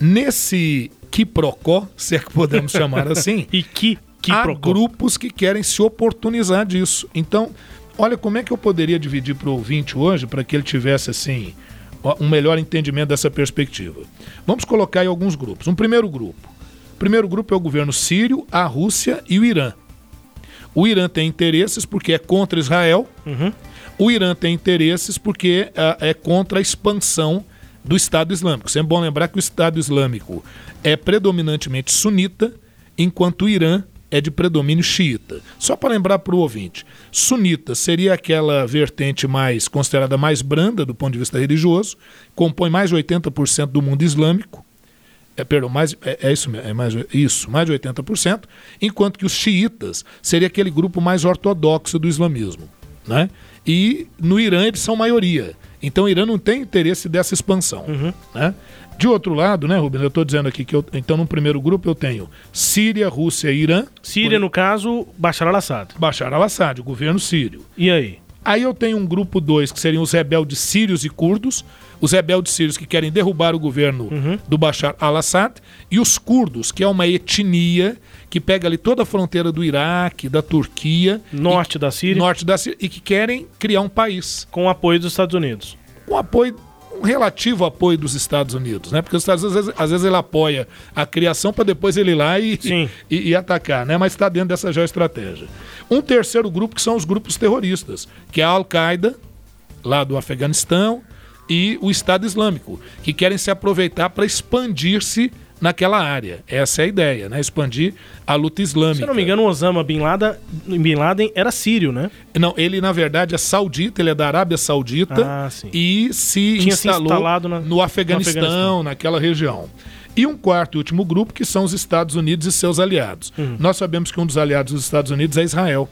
nesse quiprocó, se é que podemos chamar assim, E que, que há grupos que querem se oportunizar disso. Então, olha como é que eu poderia dividir para o ouvinte hoje para que ele tivesse assim um melhor entendimento dessa perspectiva. Vamos colocar aí alguns grupos. Um primeiro grupo. O primeiro grupo é o governo sírio, a Rússia e o Irã. O Irã tem interesses porque é contra Israel. O Irã tem interesses porque ah, é contra a expansão do Estado Islâmico. Sempre bom lembrar que o Estado Islâmico é predominantemente sunita, enquanto o Irã é de predomínio xiita. Só para lembrar para o ouvinte, sunita seria aquela vertente mais considerada mais branda do ponto de vista religioso, compõe mais de 80% do mundo islâmico. É, perdão, mais, é, é isso mesmo, é mais, isso, mais de 80%, enquanto que os xiitas seria aquele grupo mais ortodoxo do islamismo. Né? E no Irã eles são maioria. Então o Irã não tem interesse dessa expansão. Né? De outro lado, né, Rubens, eu estou dizendo aqui que eu, então no primeiro grupo eu tenho Síria, Rússia e Irã. Síria, no caso, Bashar al-Assad. Bashar al-Assad, o governo sírio. E aí? Aí eu tenho um grupo 2, que seriam os rebeldes sírios e curdos, os rebeldes sírios que querem derrubar o governo do Bashar al-Assad, e os curdos, que é uma etnia que pega ali toda a fronteira do Iraque, da Turquia, Norte da Síria, norte da Síria, e que querem criar um país com o apoio dos Estados Unidos. com apoio um relativo apoio dos Estados Unidos, né? Porque os Estados Unidos, às vezes, às vezes ele apoia a criação para depois ele ir lá e, e, e atacar, né? Mas está dentro dessa geoestratégia. Um terceiro grupo que são os grupos terroristas, que é a Al-Qaeda, lá do Afeganistão, e o Estado Islâmico, que querem se aproveitar para expandir-se naquela área. Essa é a ideia, né? Expandir a luta islâmica. Se eu não me engano, o Osama Bin Laden, Bin Laden era sírio, né? Não, ele na verdade é saudita, ele é da Arábia Saudita Ah, sim. e se Tinha se instalou instalado na- no, Afeganistão, no Afeganistão. naquela região. E um quarto e último grupo que são os Estados Unidos e seus aliados. Uhum. Nós sabemos que um dos aliados dos Estados Unidos é Israel.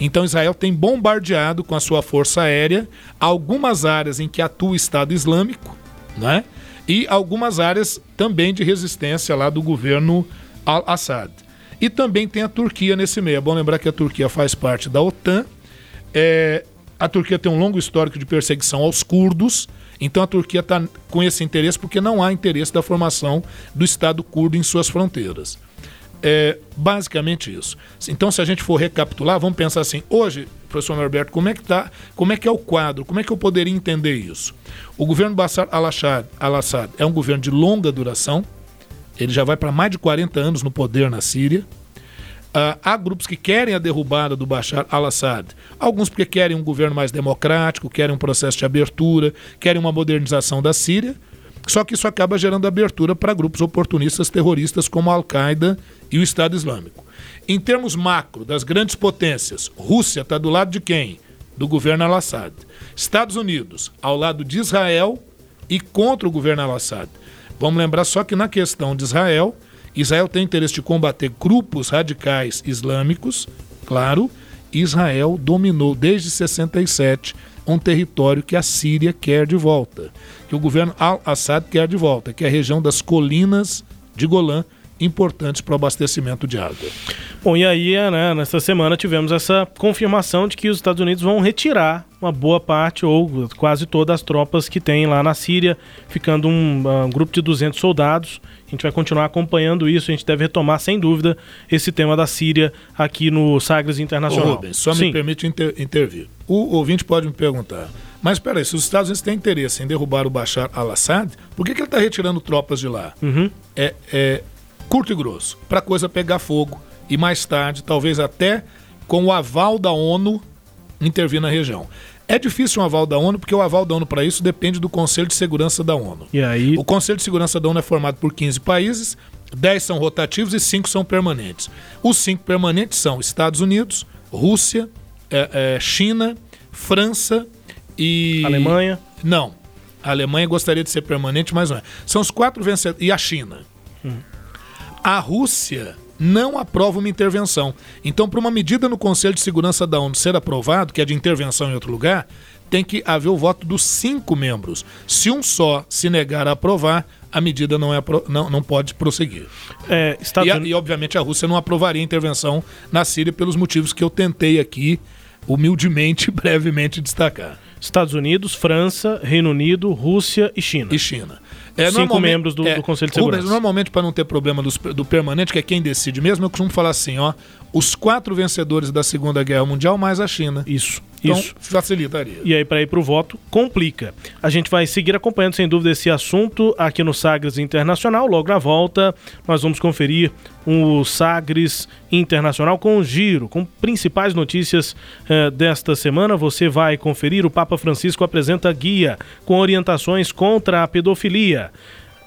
Então Israel tem bombardeado com a sua força aérea algumas áreas em que atua o Estado Islâmico, né? E algumas áreas também de resistência lá do governo al-Assad. E também tem a Turquia nesse meio. É bom lembrar que a Turquia faz parte da OTAN. É, A Turquia tem um longo histórico de perseguição aos curdos, então a Turquia está com esse interesse porque não há interesse da formação do Estado curdo em suas fronteiras. É basicamente isso. Então, se a gente for recapitular, vamos pensar assim: hoje, professor Norberto, como é que tá? Como é que é o quadro? Como é que eu poderia entender isso? O governo Bashar al-Assad al é um governo de longa duração. Ele já vai para mais de 40 anos no poder na Síria. Uh, há grupos que querem a derrubada do Bashar al-Assad. Alguns porque querem um governo mais democrático, querem um processo de abertura, querem uma modernização da Síria. Só que isso acaba gerando abertura para grupos oportunistas terroristas como a Al-Qaeda e o Estado Islâmico. Em termos macro, das grandes potências, Rússia está do lado de quem? Do governo al-Assad. Estados Unidos, ao lado de Israel e contra o governo al-Assad. Vamos lembrar só que na questão de Israel, Israel tem interesse de combater grupos radicais islâmicos, claro. Israel dominou desde 67 um território que a Síria quer de volta, que o governo al-Assad quer de volta, que é a região das colinas de Golã, importantes para o abastecimento de água. Bom, e aí, né, nessa semana tivemos essa confirmação de que os Estados Unidos vão retirar uma boa parte ou quase todas as tropas que tem lá na Síria, ficando um, um grupo de 200 soldados. A gente vai continuar acompanhando isso, a gente deve retomar sem dúvida esse tema da Síria aqui no Sagres Internacional. Ô, Rubens, só Sim. me permite inter intervir. O ouvinte pode me perguntar, mas peraí, se os Estados Unidos têm interesse em derrubar o Bashar al-Assad, por que, que ele está retirando tropas de lá? Uhum. É, é curto e grosso, para a coisa pegar fogo e mais tarde, talvez até com o aval da ONU, intervir na região. É difícil um aval da ONU, porque o aval da ONU para isso depende do Conselho de Segurança da ONU. E aí... O Conselho de Segurança da ONU é formado por 15 países, 10 são rotativos e 5 são permanentes. Os 5 permanentes são Estados Unidos, Rússia, é, é, China, França e. Alemanha? Não. A Alemanha gostaria de ser permanente, mas não é. São os quatro vencedores. E a China. Hum. A Rússia não aprova uma intervenção. Então, para uma medida no Conselho de Segurança da ONU ser aprovado, que é de intervenção em outro lugar, tem que haver o voto dos cinco membros. Se um só se negar a aprovar, a medida não, é não, não pode prosseguir. É, e, a, e, obviamente, a Rússia não aprovaria a intervenção na Síria pelos motivos que eu tentei aqui, humildemente, brevemente destacar. Estados Unidos, França, Reino Unido, Rússia e China. E China. É, Cinco membros do, é, do, Conselho de Segurança. Normalmente, para não ter problema dos, do permanente, que é quem decide mesmo, eu costumo falar assim, ó, os quatro vencedores da Segunda Guerra Mundial mais a China. Isso. Então, isso. facilitaria. E aí, para ir para o voto, complica. A gente vai seguir acompanhando, sem dúvida, esse assunto aqui no Sagres Internacional. Logo na volta, nós vamos conferir o Sagres Internacional com giro, com principais notícias eh, desta semana. Você vai conferir. O Papa Francisco apresenta guia com orientações contra a pedofilia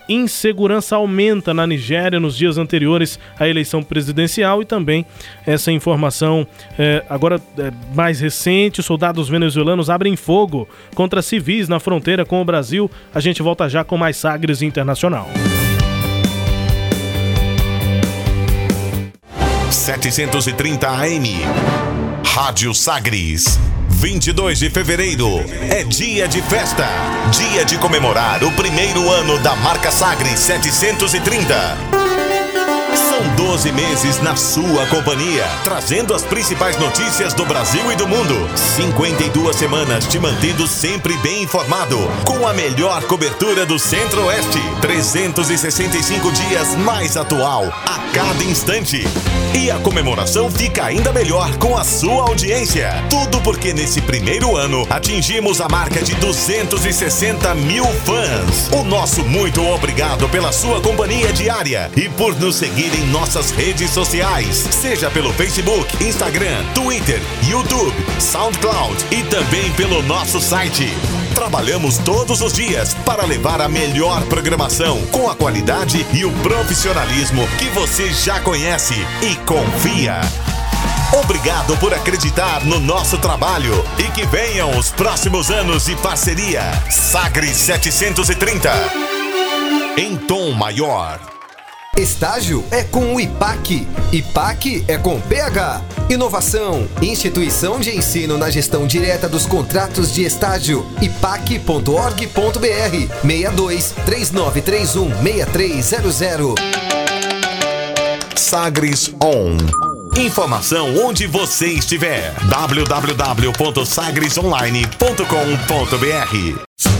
insegurança aumenta na Nigéria nos dias anteriores à eleição presidencial e também essa informação é, agora é, mais recente: soldados venezuelanos abrem fogo contra civis na fronteira com o Brasil. A gente volta já com mais Sagres Internacional. 730 AM Rádio Sagres 22 de fevereiro é dia de festa, dia de comemorar o primeiro ano da marca Sagre 730. São 12 meses na sua companhia, trazendo as principais notícias do Brasil e do mundo. 52 semanas te mantendo sempre bem informado, com a melhor cobertura do Centro-Oeste. 365 dias mais atual, a cada instante. E a comemoração fica ainda melhor com a sua audiência. Tudo porque nesse primeiro ano atingimos a marca de 260 mil fãs. O nosso muito obrigado pela sua companhia diária e por nos seguir em nossas redes sociais, seja pelo Facebook, Instagram, Twitter, YouTube, SoundCloud e também pelo nosso site. Trabalhamos todos os dias para levar a melhor programação com a qualidade e o profissionalismo que você já conhece e confia. Obrigado por acreditar no nosso trabalho e que venham os próximos anos de parceria. Sagre 730. Em tom maior. Estágio é com o IPAC. IPAC é com PH. Inovação, instituição de ensino na gestão direta dos contratos de estágio. ipac.org.br 62 3931 6300. Sagres On. Informação onde você estiver. www.sagresonline.com.br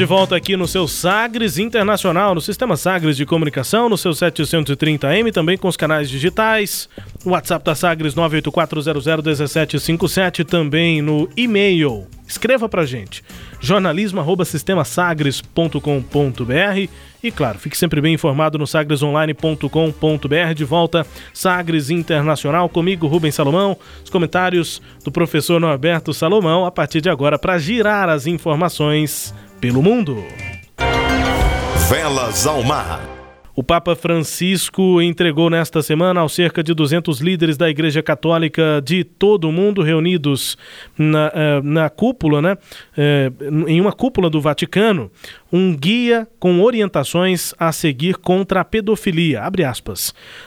de volta aqui no seu Sagres Internacional, no Sistema Sagres de Comunicação, no seu 730M, também com os canais digitais. O WhatsApp da Sagres 984001757, também no e-mail. Escreva pra gente, jornalismo@sistemasagres.com.br e claro, fique sempre bem informado no sagresonline.com.br. De volta, Sagres Internacional comigo, Rubens Salomão. Os comentários do professor Norberto Salomão a partir de agora para girar as informações pelo mundo. Velas ao mar. O Papa Francisco entregou nesta semana aos cerca de 200 líderes da Igreja Católica de todo o mundo reunidos na, eh, na cúpula, né, eh, em uma cúpula do Vaticano, um guia com orientações a seguir contra a pedofilia.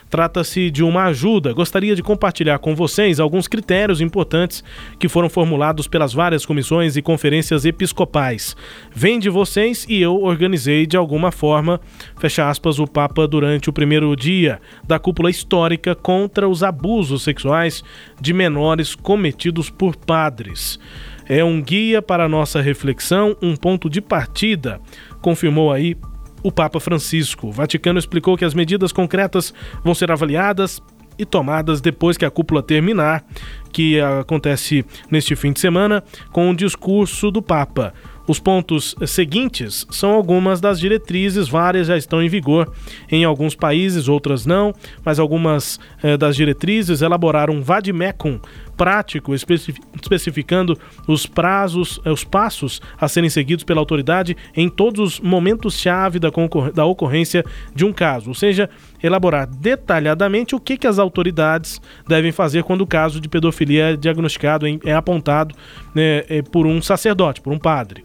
Trata-se de uma ajuda. Gostaria de compartilhar com vocês alguns critérios importantes que foram formulados pelas várias comissões e conferências episcopais. Vem de vocês e eu organizei de alguma forma, fecha aspas, o Papa durante o primeiro dia da cúpula histórica contra os abusos sexuais de menores cometidos por padres é um guia para a nossa reflexão, um ponto de partida, confirmou aí o Papa Francisco. O Vaticano explicou que as medidas concretas vão ser avaliadas e tomadas depois que a cúpula terminar, que acontece neste fim de semana, com o discurso do Papa. Os pontos seguintes são algumas das diretrizes, várias já estão em vigor em alguns países, outras não, mas algumas eh, das diretrizes elaboraram um vademecum prático, especificando os prazos, eh, os passos a serem seguidos pela autoridade em todos os momentos-chave da, da ocorrência de um caso, ou seja, elaborar detalhadamente o que, que as autoridades devem fazer quando o caso de pedofilia é diagnosticado, é apontado né, é, por um sacerdote, por um padre.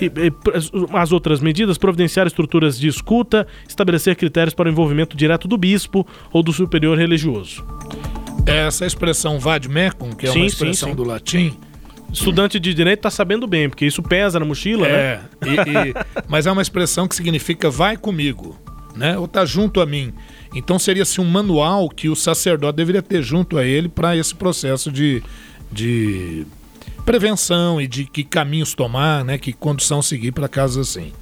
E, e, as outras medidas, providenciar estruturas de escuta, estabelecer critérios para o envolvimento direto do bispo ou do superior religioso. Essa expressão vademecum, que é sim, uma expressão sim, sim. do latim, estudante de direito está sabendo bem, porque isso pesa na mochila, é, né? E, e, mas é uma expressão que significa vai comigo, né? Ou tá junto a mim. Então seria-se um manual que o sacerdote deveria ter junto a ele para esse processo de, de prevenção e de que caminhos tomar, né? Que condução seguir para casos assim.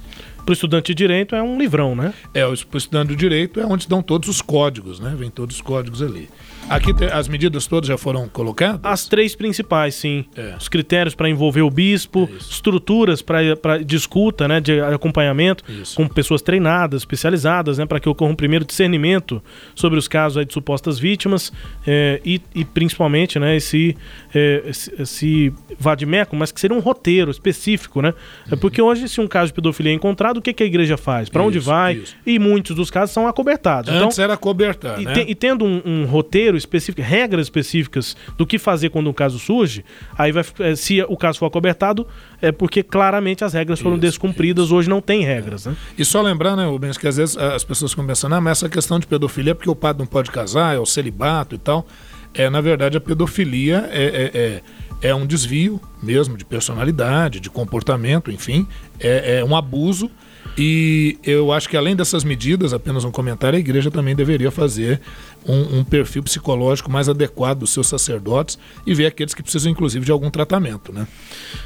Para o estudante de direito é um livrão, né? É, o estudante de direito é onde estão todos os códigos, né? Vem todos os códigos ali. Aqui as medidas todas já foram colocadas? As três principais, sim. É. Os critérios para envolver o bispo, é estruturas para de escuta, né, de acompanhamento, Isso. com pessoas treinadas, especializadas, né, para que ocorra um primeiro discernimento sobre os casos de supostas vítimas é, e, e, principalmente, né, esse, é, esse, esse vadimeco, mas que seria um roteiro específico, né? Uhum. Porque hoje, se um caso de pedofilia é encontrado, o que, que a igreja faz? Para onde vai? Isso. E muitos dos casos são acobertados. Antes então, era acobertar, e, né? te, e tendo um, um roteiro específico, regras específicas do que fazer quando um caso surge, aí vai, eh, se o caso for acobertado, é porque claramente as regras foram isso, descumpridas, isso. hoje não tem regras. É. Né? E só lembrar, né, Rubens, que às vezes as pessoas ficam pensando, ah, mas essa questão de pedofilia é porque o padre não pode casar, é o celibato e tal. É, na verdade, a pedofilia é, é, é, é um desvio mesmo de personalidade, de comportamento, enfim, é, é um abuso e eu acho que além dessas medidas, apenas um comentário, a igreja também deveria fazer um, um, perfil psicológico mais adequado dos seus sacerdotes e ver aqueles que precisam, inclusive, de algum tratamento, né?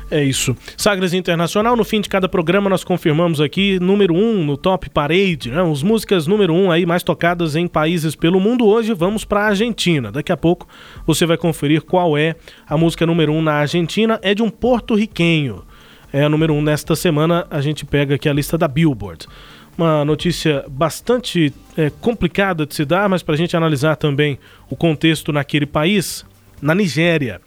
É isso. Sagres Internacional, no fim de cada programa nós confirmamos aqui número um no Top Parade, né? As músicas número um aí mais tocadas em países pelo mundo. Hoje vamos para a Argentina. Daqui a pouco você vai conferir qual é a música número um na Argentina. É de um porto-riquenho é a número um nesta semana. A gente pega aqui a lista da Billboard. Uma notícia bastante é, complicada de se dar, mas para a gente analisar também o contexto naquele país, na Nigéria.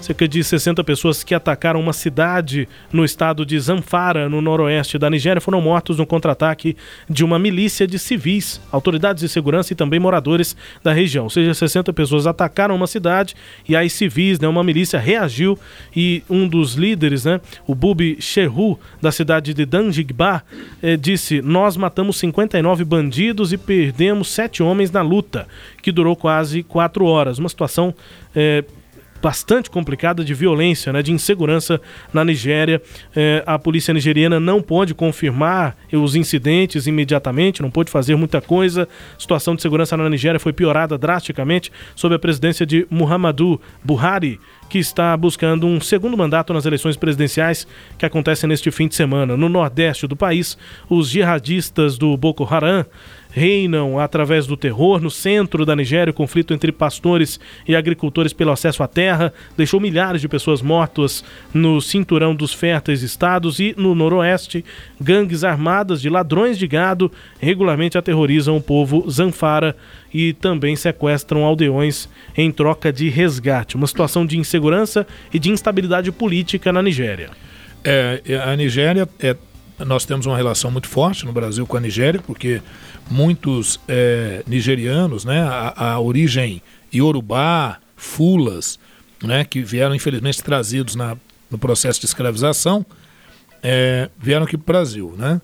Cerca de 60 pessoas que atacaram uma cidade no estado de Zamfara, no noroeste da Nigéria, foram mortos no contra-ataque de uma milícia de civis, autoridades de segurança e também moradores da região. Ou seja, 60 pessoas atacaram uma cidade e aí civis, né, uma milícia reagiu e um dos líderes, né, o Bubi Shehu, da cidade de Danjigba, eh, disse: Nós matamos 59 bandidos e perdemos sete homens na luta, que durou quase quatro horas. Uma situação eh, bastante complicada de violência, né, de insegurança na Nigéria. É, a polícia nigeriana não pode confirmar os incidentes imediatamente, não pode fazer muita coisa. A situação de segurança na Nigéria foi piorada drasticamente sob a presidência de Muhammadu Buhari, que está buscando um segundo mandato nas eleições presidenciais que acontecem neste fim de semana. No nordeste do país, os jihadistas do Boko Haram reinam através do terror. No centro da Nigéria, o conflito entre pastores e agricultores pelo acesso à terra deixou milhares de pessoas mortas no cinturão dos férteis estados e no noroeste, gangues armadas de ladrões de gado regularmente aterrorizam o povo Zanfara e também sequestram aldeões em troca de resgate. Uma situação de insegurança e de instabilidade política na Nigéria. É, a Nigéria é nós temos uma relação muito forte no Brasil com a Nigéria, porque muitos é, nigerianos, né, a, a, origem iorubá, fulas, né, que vieram infelizmente trazidos na, no processo de escravização, é, vieram aqui para o Brasil, né,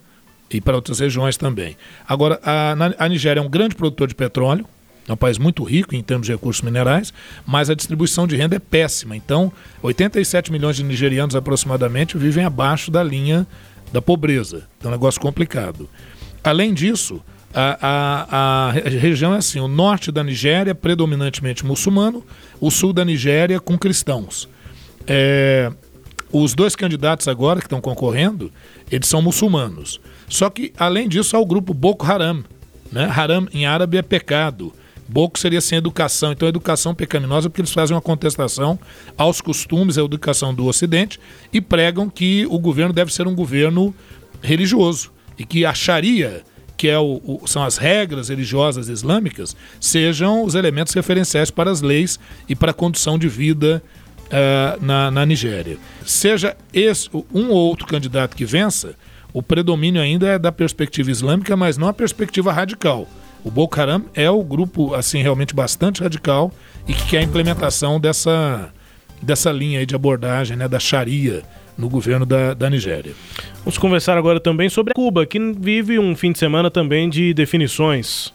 e para outras regiões também. Agora, a, a Nigéria é um grande produtor de petróleo, é um país muito rico em termos de recursos minerais, mas a distribuição de renda é péssima. Então, 87 milhões de nigerianos aproximadamente vivem abaixo da linha da pobreza. É um negócio complicado. Além disso, a, a, a, região é assim: o norte da Nigéria, predominantemente muçulmano, o sul da Nigéria, com cristãos. É, os dois candidatos agora que estão concorrendo, eles são muçulmanos. Só que, além disso, há o grupo Boko Haram. Né? Haram em árabe é pecado. Boko seria sem educação. Então, educação pecaminosa porque eles fazem uma contestação aos costumes, à educação do Ocidente e pregam que o governo deve ser um governo religioso e que a Sharia, que é o, o, são as regras religiosas islâmicas, sejam os elementos referenciais para as leis e para a condução de vida uh, na, na Nigéria. Seja esse um ou outro candidato que vença, o predomínio ainda é da perspectiva islâmica, mas não a perspectiva radical. O Boko Haram é o grupo assim realmente bastante radical e que quer a implementação dessa, dessa linha de abordagem né, da Sharia no governo da, da Nigéria. Vamos conversar agora também sobre Cuba, que vive um fim de semana também de definições.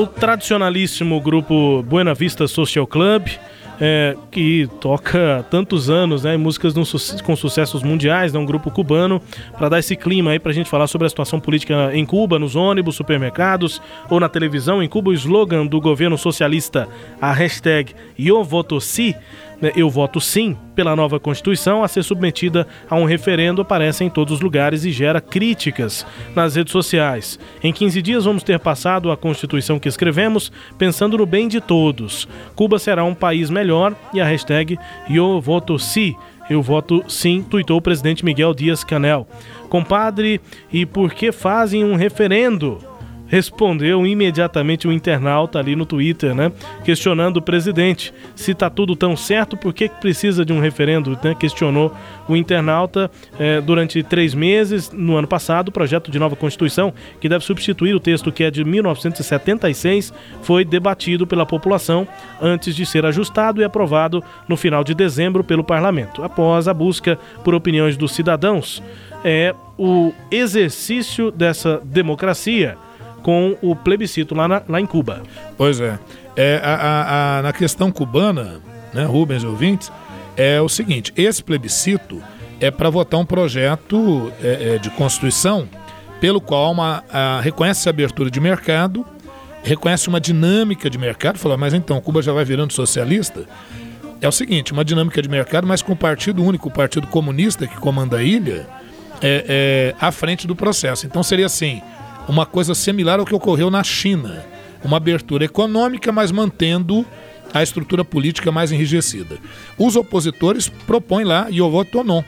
o tradicionalíssimo grupo Buena Vista Social Club, é, que toca tantos anos, né, músicas com sucessos mundiais, né, um grupo cubano, para dar esse clima aí a gente falar sobre a situação política em Cuba, nos ônibus, supermercados ou na televisão. Em Cuba, o slogan do governo socialista, a hashtag Yo né, eu voto sim pela nova Constituição a ser submetida a um referendo aparece em todos os lugares e gera críticas nas redes sociais. Em 15 dias vamos ter passado a Constituição que escrevemos pensando no bem de todos. Cuba será um país melhor e a hashtag Eu voto sim. Eu voto sim, tuitou o presidente Miguel Dias Canel. Compadre, e por que fazem um referendo? Respondeu imediatamente o internauta ali no Twitter, né? Questionando o presidente. Se tá tudo tão certo, por que precisa de um referendo? Né? Questionou o internauta eh, durante três meses, no ano passado, o projeto de nova Constituição, que deve substituir o texto que é de 1976, foi debatido pela população antes de ser ajustado e aprovado no final de dezembro pelo parlamento. Após a busca por opiniões dos cidadãos, é o exercício dessa democracia com o plebiscito lá, na, lá em Cuba. Pois é. é a, a, a, na questão cubana, né, Rubens e ouvintes, é o seguinte: esse plebiscito é para votar um projeto é, é, de Constituição pelo qual uma, a, reconhece a abertura de mercado, reconhece uma dinâmica de mercado, fala, mas então Cuba já vai virando socialista? É o seguinte, uma dinâmica de mercado, mas com o partido único, o Partido Comunista que comanda a ilha, é, é, à frente do processo. Então seria assim, uma coisa similar ao que ocorreu na China. Uma abertura econômica, mas mantendo a estrutura política mais enrijecida. Os opositores propõem lá e eu voto não.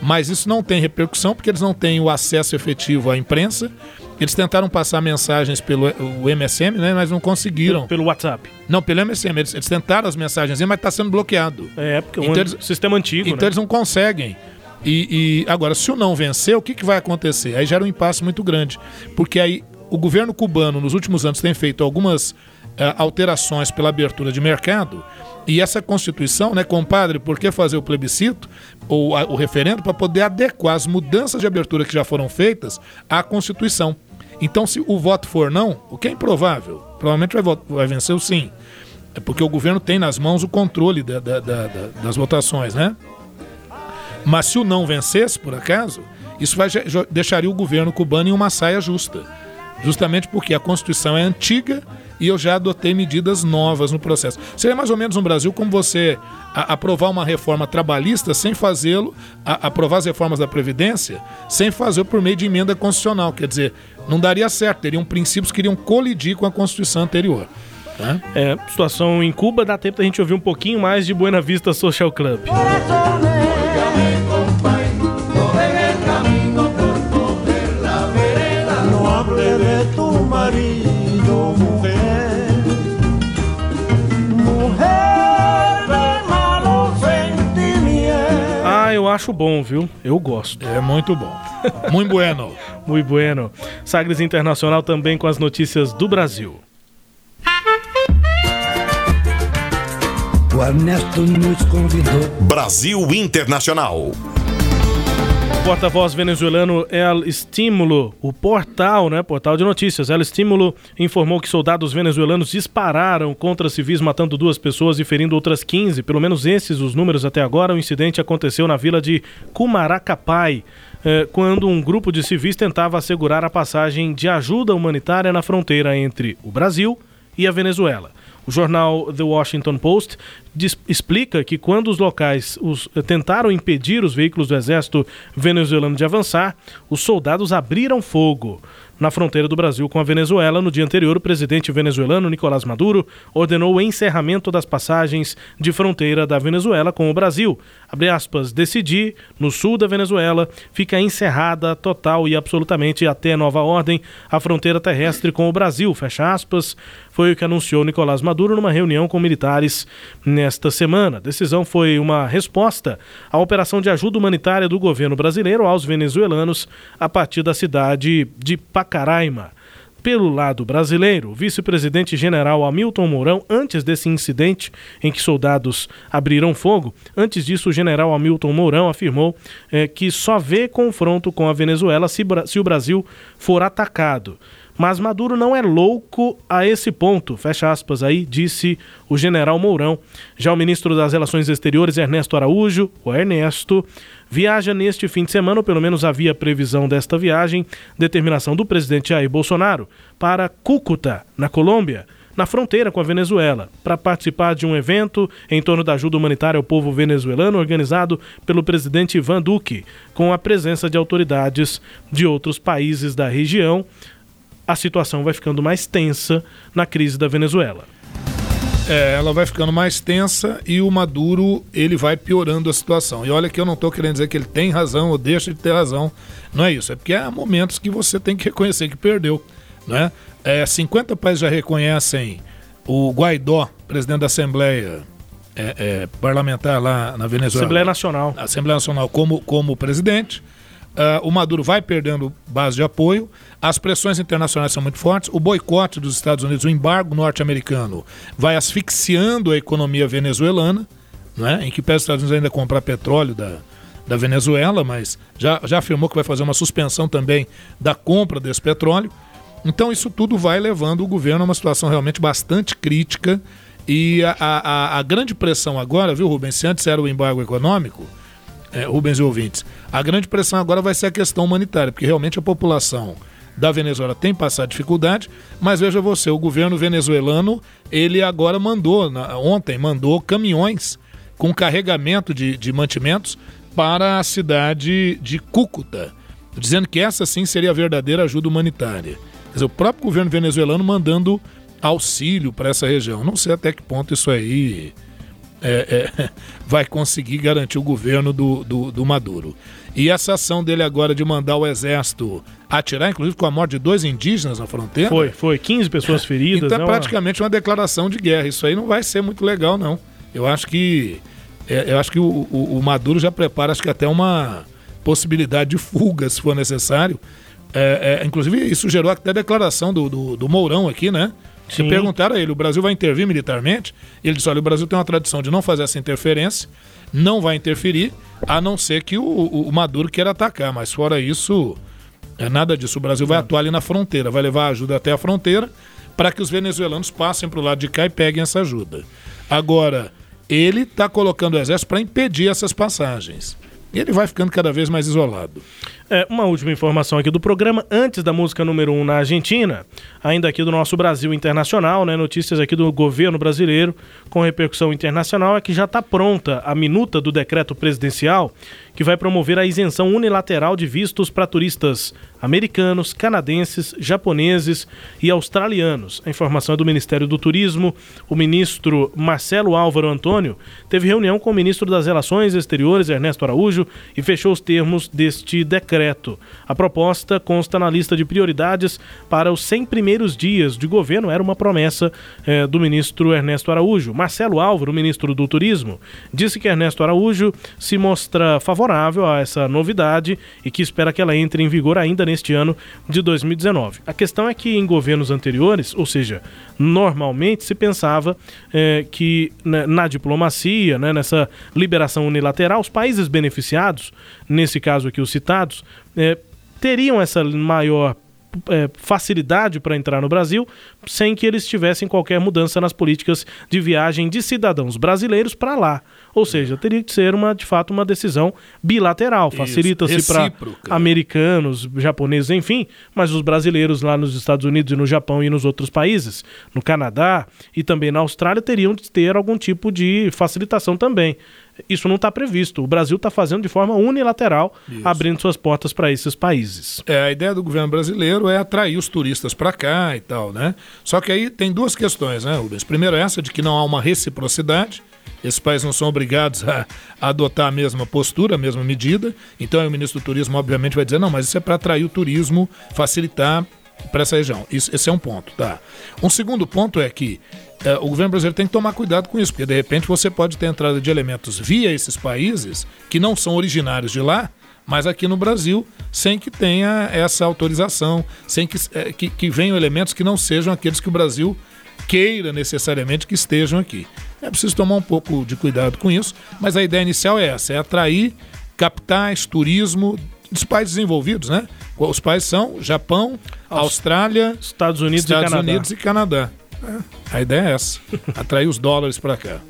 Mas isso não tem repercussão porque eles não têm o acesso efetivo à imprensa. Eles tentaram passar mensagens pelo o MSM, né, mas não conseguiram. Pelo, WhatsApp. Não, pelo MSM. Eles, eles tentaram as mensagens, mas está sendo bloqueado. É, porque então, é um sistema antigo. Então né? eles não conseguem. E, e, agora, se o não vencer, o que, que vai acontecer? Aí gera um impasse muito grande. Porque aí o governo cubano, nos últimos anos, tem feito algumas uh, alterações pela abertura de mercado. E essa Constituição, né, compadre, por que fazer o plebiscito ou a, o referendo para poder adequar as mudanças de abertura que já foram feitas à Constituição? Então, se o voto for não, o que é improvável, provavelmente vai, vai vencer o sim. É porque o governo tem nas mãos o controle da, da, da, das votações, né? Mas se o não vencesse, por acaso, isso vai, deixaria o governo cubano em uma saia justa. Justamente porque a Constituição é antiga e eu já adotei medidas novas no processo. Seria mais ou menos no Brasil como você a, aprovar uma reforma trabalhista sem fazê-lo, aprovar as reformas da Previdência sem fazer por meio de emenda constitucional. Quer dizer, não daria certo, teriam princípios que iriam colidir com a Constituição anterior. Tá? É, situação em Cuba, dá tempo da gente ouvir um pouquinho mais de Buena Vista Social Club. Eu acho bom, viu? Eu gosto. É muito bom. Muito bueno. muito bueno. Sagres Internacional também com as notícias do Brasil. O Ernesto nos convidou. Brasil Internacional porta-voz venezuelano El Estímulo, o portal, né, portal de notícias, El Estímulo informou que soldados venezuelanos dispararam contra civis, matando duas pessoas e ferindo outras 15. Pelo menos esses os números até agora. O incidente aconteceu na vila de Cumaracapay, eh, quando um grupo de civis tentava assegurar a passagem de ajuda humanitária na fronteira entre o Brasil e a Venezuela. O jornal The Washington Post diz, explica que quando os locais os, eh, tentaram impedir os veículos do exército venezuelano de avançar, os soldados abriram fogo na fronteira do Brasil com a Venezuela. No dia anterior, o presidente venezuelano Nicolás Maduro ordenou o encerramento das passagens de fronteira da Venezuela com o Brasil. Abre aspas, decidir, no sul da Venezuela, fica encerrada total e absolutamente até nova ordem a fronteira terrestre com o Brasil, fecha aspas, foi o que anunciou Nicolás Maduro numa reunião com militares nesta semana. A decisão foi uma resposta à operação de ajuda humanitária do governo brasileiro aos venezuelanos a partir da cidade de Pacaraima. Pelo lado brasileiro, o vice-presidente general Hamilton Mourão, antes desse incidente em que soldados abriram fogo, antes disso, o general Hamilton Mourão afirmou eh, que só vê confronto com a Venezuela se, se o Brasil for atacado. Mas Maduro não é louco a esse ponto, fecha aspas aí, disse o general Mourão. Já o ministro das Relações Exteriores, Ernesto Araújo, o Ernesto, viaja neste fim de semana, ou pelo menos havia previsão desta viagem, determinação do presidente Jair Bolsonaro, para Cúcuta, na Colômbia, na fronteira com a Venezuela, para participar de um evento em torno da ajuda humanitária ao povo venezuelano organizado pelo presidente Ivan Duque, com a presença de autoridades de outros países da região a situação vai ficando mais tensa na crise da Venezuela. É, ela vai ficando mais tensa e o Maduro ele vai piorando a situação. E olha que eu não estou querendo dizer que ele tem razão ou deixa de ter razão. Não é isso. É porque há momentos que você tem que reconhecer que perdeu. Né? É, 50 países já reconhecem o Guaidó, presidente da Assembleia é, é, Parlamentar lá na Venezuela. Assembleia Nacional. Assembleia Nacional como, como presidente. Uh, o Maduro vai perdendo base de apoio, as pressões internacionais são muito fortes, o boicote dos Estados Unidos, o embargo norte-americano, vai asfixiando a economia venezuelana, né, em que pede os Estados Unidos ainda comprar petróleo da, da Venezuela, mas já, já afirmou que vai fazer uma suspensão também da compra desse petróleo. Então, isso tudo vai levando o governo a uma situação realmente bastante crítica. E a, a, a grande pressão agora, viu, Rubens? Se antes era o embargo econômico, é, Rubens e ouvintes, a grande pressão agora vai ser a questão humanitária, porque realmente a população da Venezuela tem passado dificuldade, mas veja você, o governo venezuelano, ele agora mandou, na, ontem mandou caminhões com carregamento de, de mantimentos para a cidade de Cúcuta, dizendo que essa sim seria a verdadeira ajuda humanitária. Quer dizer, o próprio governo venezuelano mandando auxílio para essa região. Não sei até que ponto isso aí é, é, vai conseguir garantir o governo do, do, do, Maduro. E essa ação dele agora de mandar o exército atirar, inclusive com a morte de dois indígenas na fronteira. Foi, foi. 15 pessoas feridas. Então é né, praticamente uma declaração de guerra. Isso aí não vai ser muito legal, não. Eu acho que. É, eu acho que o, o, o, Maduro já prepara, acho que até uma possibilidade de fuga, se for necessário. É, é, inclusive, isso gerou até a declaração do, do, do Mourão aqui, né? Se perguntaram a ele, o Brasil vai intervir militarmente? Ele disse, olha, o Brasil tem uma tradição de não fazer essa interferência, não vai interferir, a não ser que o, o, o Maduro queira atacar. Mas fora isso, é nada disso. O Brasil vai atuar ali na fronteira, vai levar ajuda até a fronteira para que os venezuelanos passem para o lado de cá e peguem essa ajuda. Agora, ele está colocando o exército para impedir essas passagens. E ele vai ficando cada vez mais isolado. É, uma última informação aqui do programa, antes da música número 1 um na Argentina, ainda aqui do nosso Brasil Internacional, né? Notícias aqui do governo brasileiro com repercussão internacional é que já está pronta a minuta do decreto presidencial que vai promover a isenção unilateral de vistos para turistas americanos, canadenses, japoneses e australianos. A informação é do Ministério do Turismo. O ministro Marcelo Álvaro Antônio teve reunião com o ministro das Relações Exteriores, Ernesto Araújo, e fechou os termos deste decreto. A proposta consta na lista de prioridades para os 100 primeiros dias de governo, era uma promessa eh, do ministro Ernesto Araújo. Marcelo Álvaro, ministro do Turismo, disse que Ernesto Araújo se mostra favorável a essa novidade e que espera que ela entre em vigor ainda neste ano de 2019. A questão é que em governos anteriores, ou seja, normalmente se pensava é, que né, na diplomacia, né, nessa liberação unilateral, os países beneficiados, nesse caso aqui os citados, é, teriam essa maior é, facilidade para entrar no Brasil sem que eles tivessem qualquer mudança nas políticas de viagem de cidadãos brasileiros para lá. Ou seja, teria que ser uma, de fato uma decisão bilateral. Facilita-se para americanos, japoneses, enfim, mas os brasileiros lá nos Estados Unidos e no Japão e nos outros países, no Canadá e também na Austrália, teriam de ter algum tipo de facilitação também. Isso não está previsto. O Brasil está fazendo de forma unilateral, Isso. abrindo suas portas para esses países. É, a ideia do governo brasileiro é atrair os turistas para cá e tal, né? Só que aí tem duas questões, né, Rubens? Primeiro, essa de que não há uma reciprocidade. Esses países não são obrigados a, a, adotar a mesma postura, a mesma medida. Então, o ministro do Turismo, obviamente, vai dizer: não, mas isso é para atrair o turismo, facilitar para essa região. Isso, esse é um ponto, tá? Um segundo ponto é que é, o governo brasileiro tem que tomar cuidado com isso, porque de repente você pode ter entrada de elementos via esses países que não são originários de lá, mas aqui no Brasil, sem que tenha essa autorização, sem que, é, que, que venham elementos que não sejam aqueles que o Brasil queira necessariamente que estejam aqui. É preciso tomar um pouco de cuidado com isso, mas a ideia inicial é essa: é atrair capitais, turismo dos países desenvolvidos, né? Os países são Japão, Austrália, Estados Unidos, Estados e, Canadá. Unidos e Canadá. A ideia é essa: atrair os dólares para cá.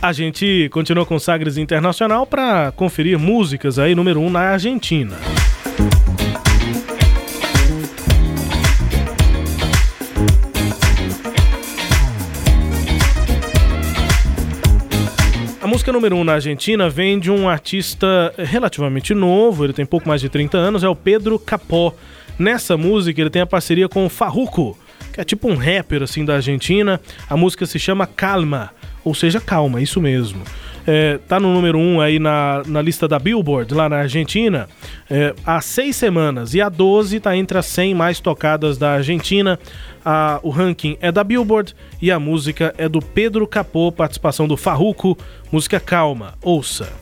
A gente continua com Sagres Internacional para conferir músicas aí, número 1 um na Argentina. A música número 1 um na Argentina vem de um artista relativamente novo, ele tem pouco mais de 30 anos, é o Pedro Capó. Nessa música ele tem a parceria com o Farruko, que é tipo um rapper assim da Argentina. A música se chama Calma, ou seja, calma, isso mesmo. É, tá no número 1 um aí na, na lista da Billboard, lá na Argentina, é, há seis semanas. E a 12 tá entre as 100 mais tocadas da Argentina. A, o ranking é da Billboard e a música é do Pedro Capô, participação do Farruco. Música Calma, ouça.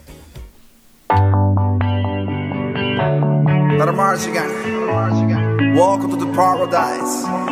Welcome to the paradise.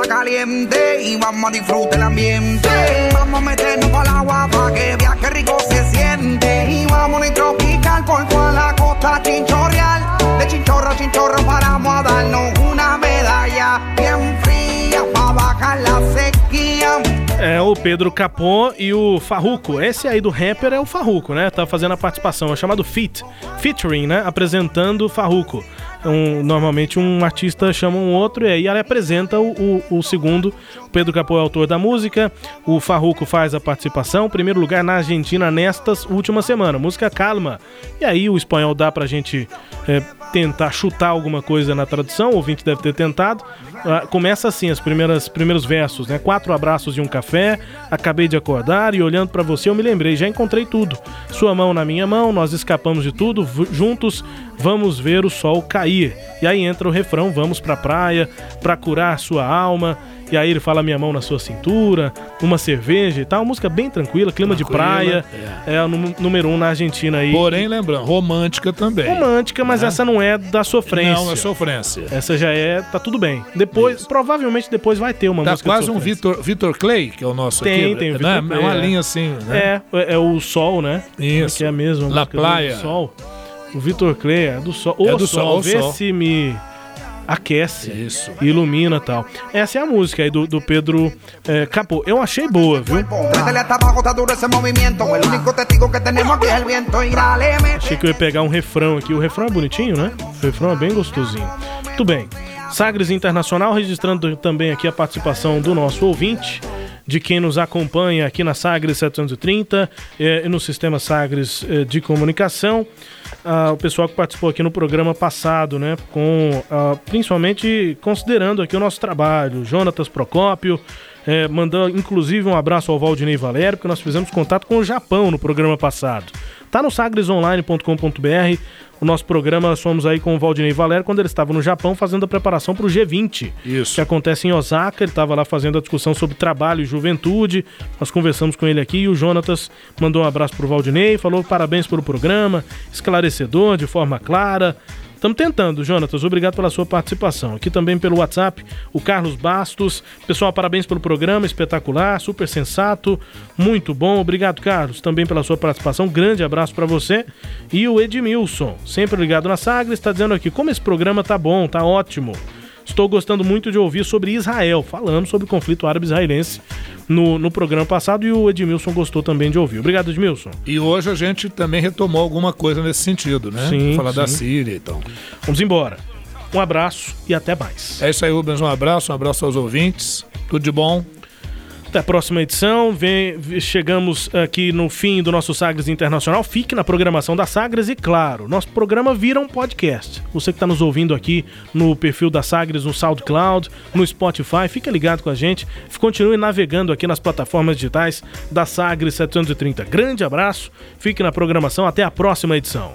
Caliente y vamos a disfrutar el ambiente. Vamos a meternos para agua para que rico se siente. Y vamos a tropical por toda la costa chinchorreal. De chinchorro a chinchorro paramos a darnos una medalla bien fría para bajar la sequía. É o Pedro Capon e o Farruco. Esse aí do rapper é o Farruco, né? Tá fazendo a participação, é chamado Fit, featuring, né? Apresentando o Farruco. Um, normalmente um artista chama um outro e aí ele apresenta o, o, o segundo. O Pedro Capô é autor da música, o Farruco faz a participação. Primeiro lugar na Argentina nestas últimas semanas. Música calma. E aí o espanhol dá pra gente é, tentar chutar alguma coisa na tradução. O ouvinte deve ter tentado. Ah, começa assim, os primeiros, primeiros versos, né? Quatro abraços e um café. Acabei de acordar e olhando pra você eu me lembrei, já encontrei tudo. Sua mão na minha mão, nós escapamos de tudo, juntos vamos ver o sol cair. E aí entra o refrão, vamos pra praia, pra curar sua alma. E aí ele fala minha mão na sua cintura, uma cerveja e tal. Música bem tranquila, clima de praia. É, o nú- número um na Argentina aí. Porém, lembrando, romântica também. Romântica, mas Né? essa não é da sofrência. Não, é sofrência. Essa já é, tá tudo bem. Depois, provavelmente depois vai ter uma Tá música quase de um. Vitor, Vitor Clay, que é o nosso Tem, aqui. tem o né? Vitor Clay, É uma é. linha assim, né? É, é o Sol, né? Isso. Que é a La música do Playa. Sol. O Vitor Clay é do Sol. O É do Sol, Sol, vê Sol. se me aquece, Isso. ilumina e tal. Essa é a música aí do, do Pedro é, Capô. Eu achei boa, viu? Achei que eu ia pegar um refrão aqui. O refrão é bonitinho, né? O refrão é bem gostosinho. Muito bem. Sagres Internacional registrando também aqui a participação do nosso ouvinte, de quem nos acompanha aqui na Sagres 730 eh, e no sistema Sagres eh, de comunicação. Ah, o pessoal que participou aqui no programa passado, né? Com ah, principalmente considerando aqui o nosso trabalho, Jonatas Procópio. É, mandando inclusive um abraço ao Valdinei Valério, porque nós fizemos contato com o Japão no programa passado. Tá no sagresonline.com.br. O nosso programa, nós fomos aí com o Valdinei Valério quando ele estava no Japão fazendo a preparação para o G20. Isso. Que acontece em Osaka. Ele estava lá fazendo a discussão sobre trabalho e juventude. Nós conversamos com ele aqui e o Jonatas mandou um abraço pro Valdinei, falou parabéns pelo programa, esclarecedor, de forma clara. Estamos tentando, Jonatas. Obrigado pela sua participação. Aqui também pelo WhatsApp, o Carlos Bastos. Pessoal, parabéns pelo programa, espetacular, super sensato, muito bom. Obrigado, Carlos, também pela sua participação. Grande abraço para você. E o Edmilson, sempre ligado na Sagres, está dizendo aqui como esse programa tá bom, tá ótimo. Estou gostando muito de ouvir sobre Israel, falando sobre o conflito árabe-israelense no, no programa passado e o Edmilson gostou também de ouvir. Obrigado, Edmilson. E hoje a gente também retomou alguma coisa nesse sentido, né? Sim, Falar da. Síria e tal. Vamos embora. Um abraço e até mais. É isso aí, Rubens. Um abraço, um abraço aos ouvintes. Tudo de bom. Até a próxima edição. Vem, chegamos aqui no fim do nosso Sagres Internacional. Fique na programação da Sagres e, claro, nosso programa vira um podcast. Você que está nos ouvindo aqui no perfil da Sagres, no SoundCloud, no Spotify, fica ligado com a gente. Continue navegando aqui nas plataformas digitais da Sagres 730. Grande abraço, fique na programação. Até a próxima edição.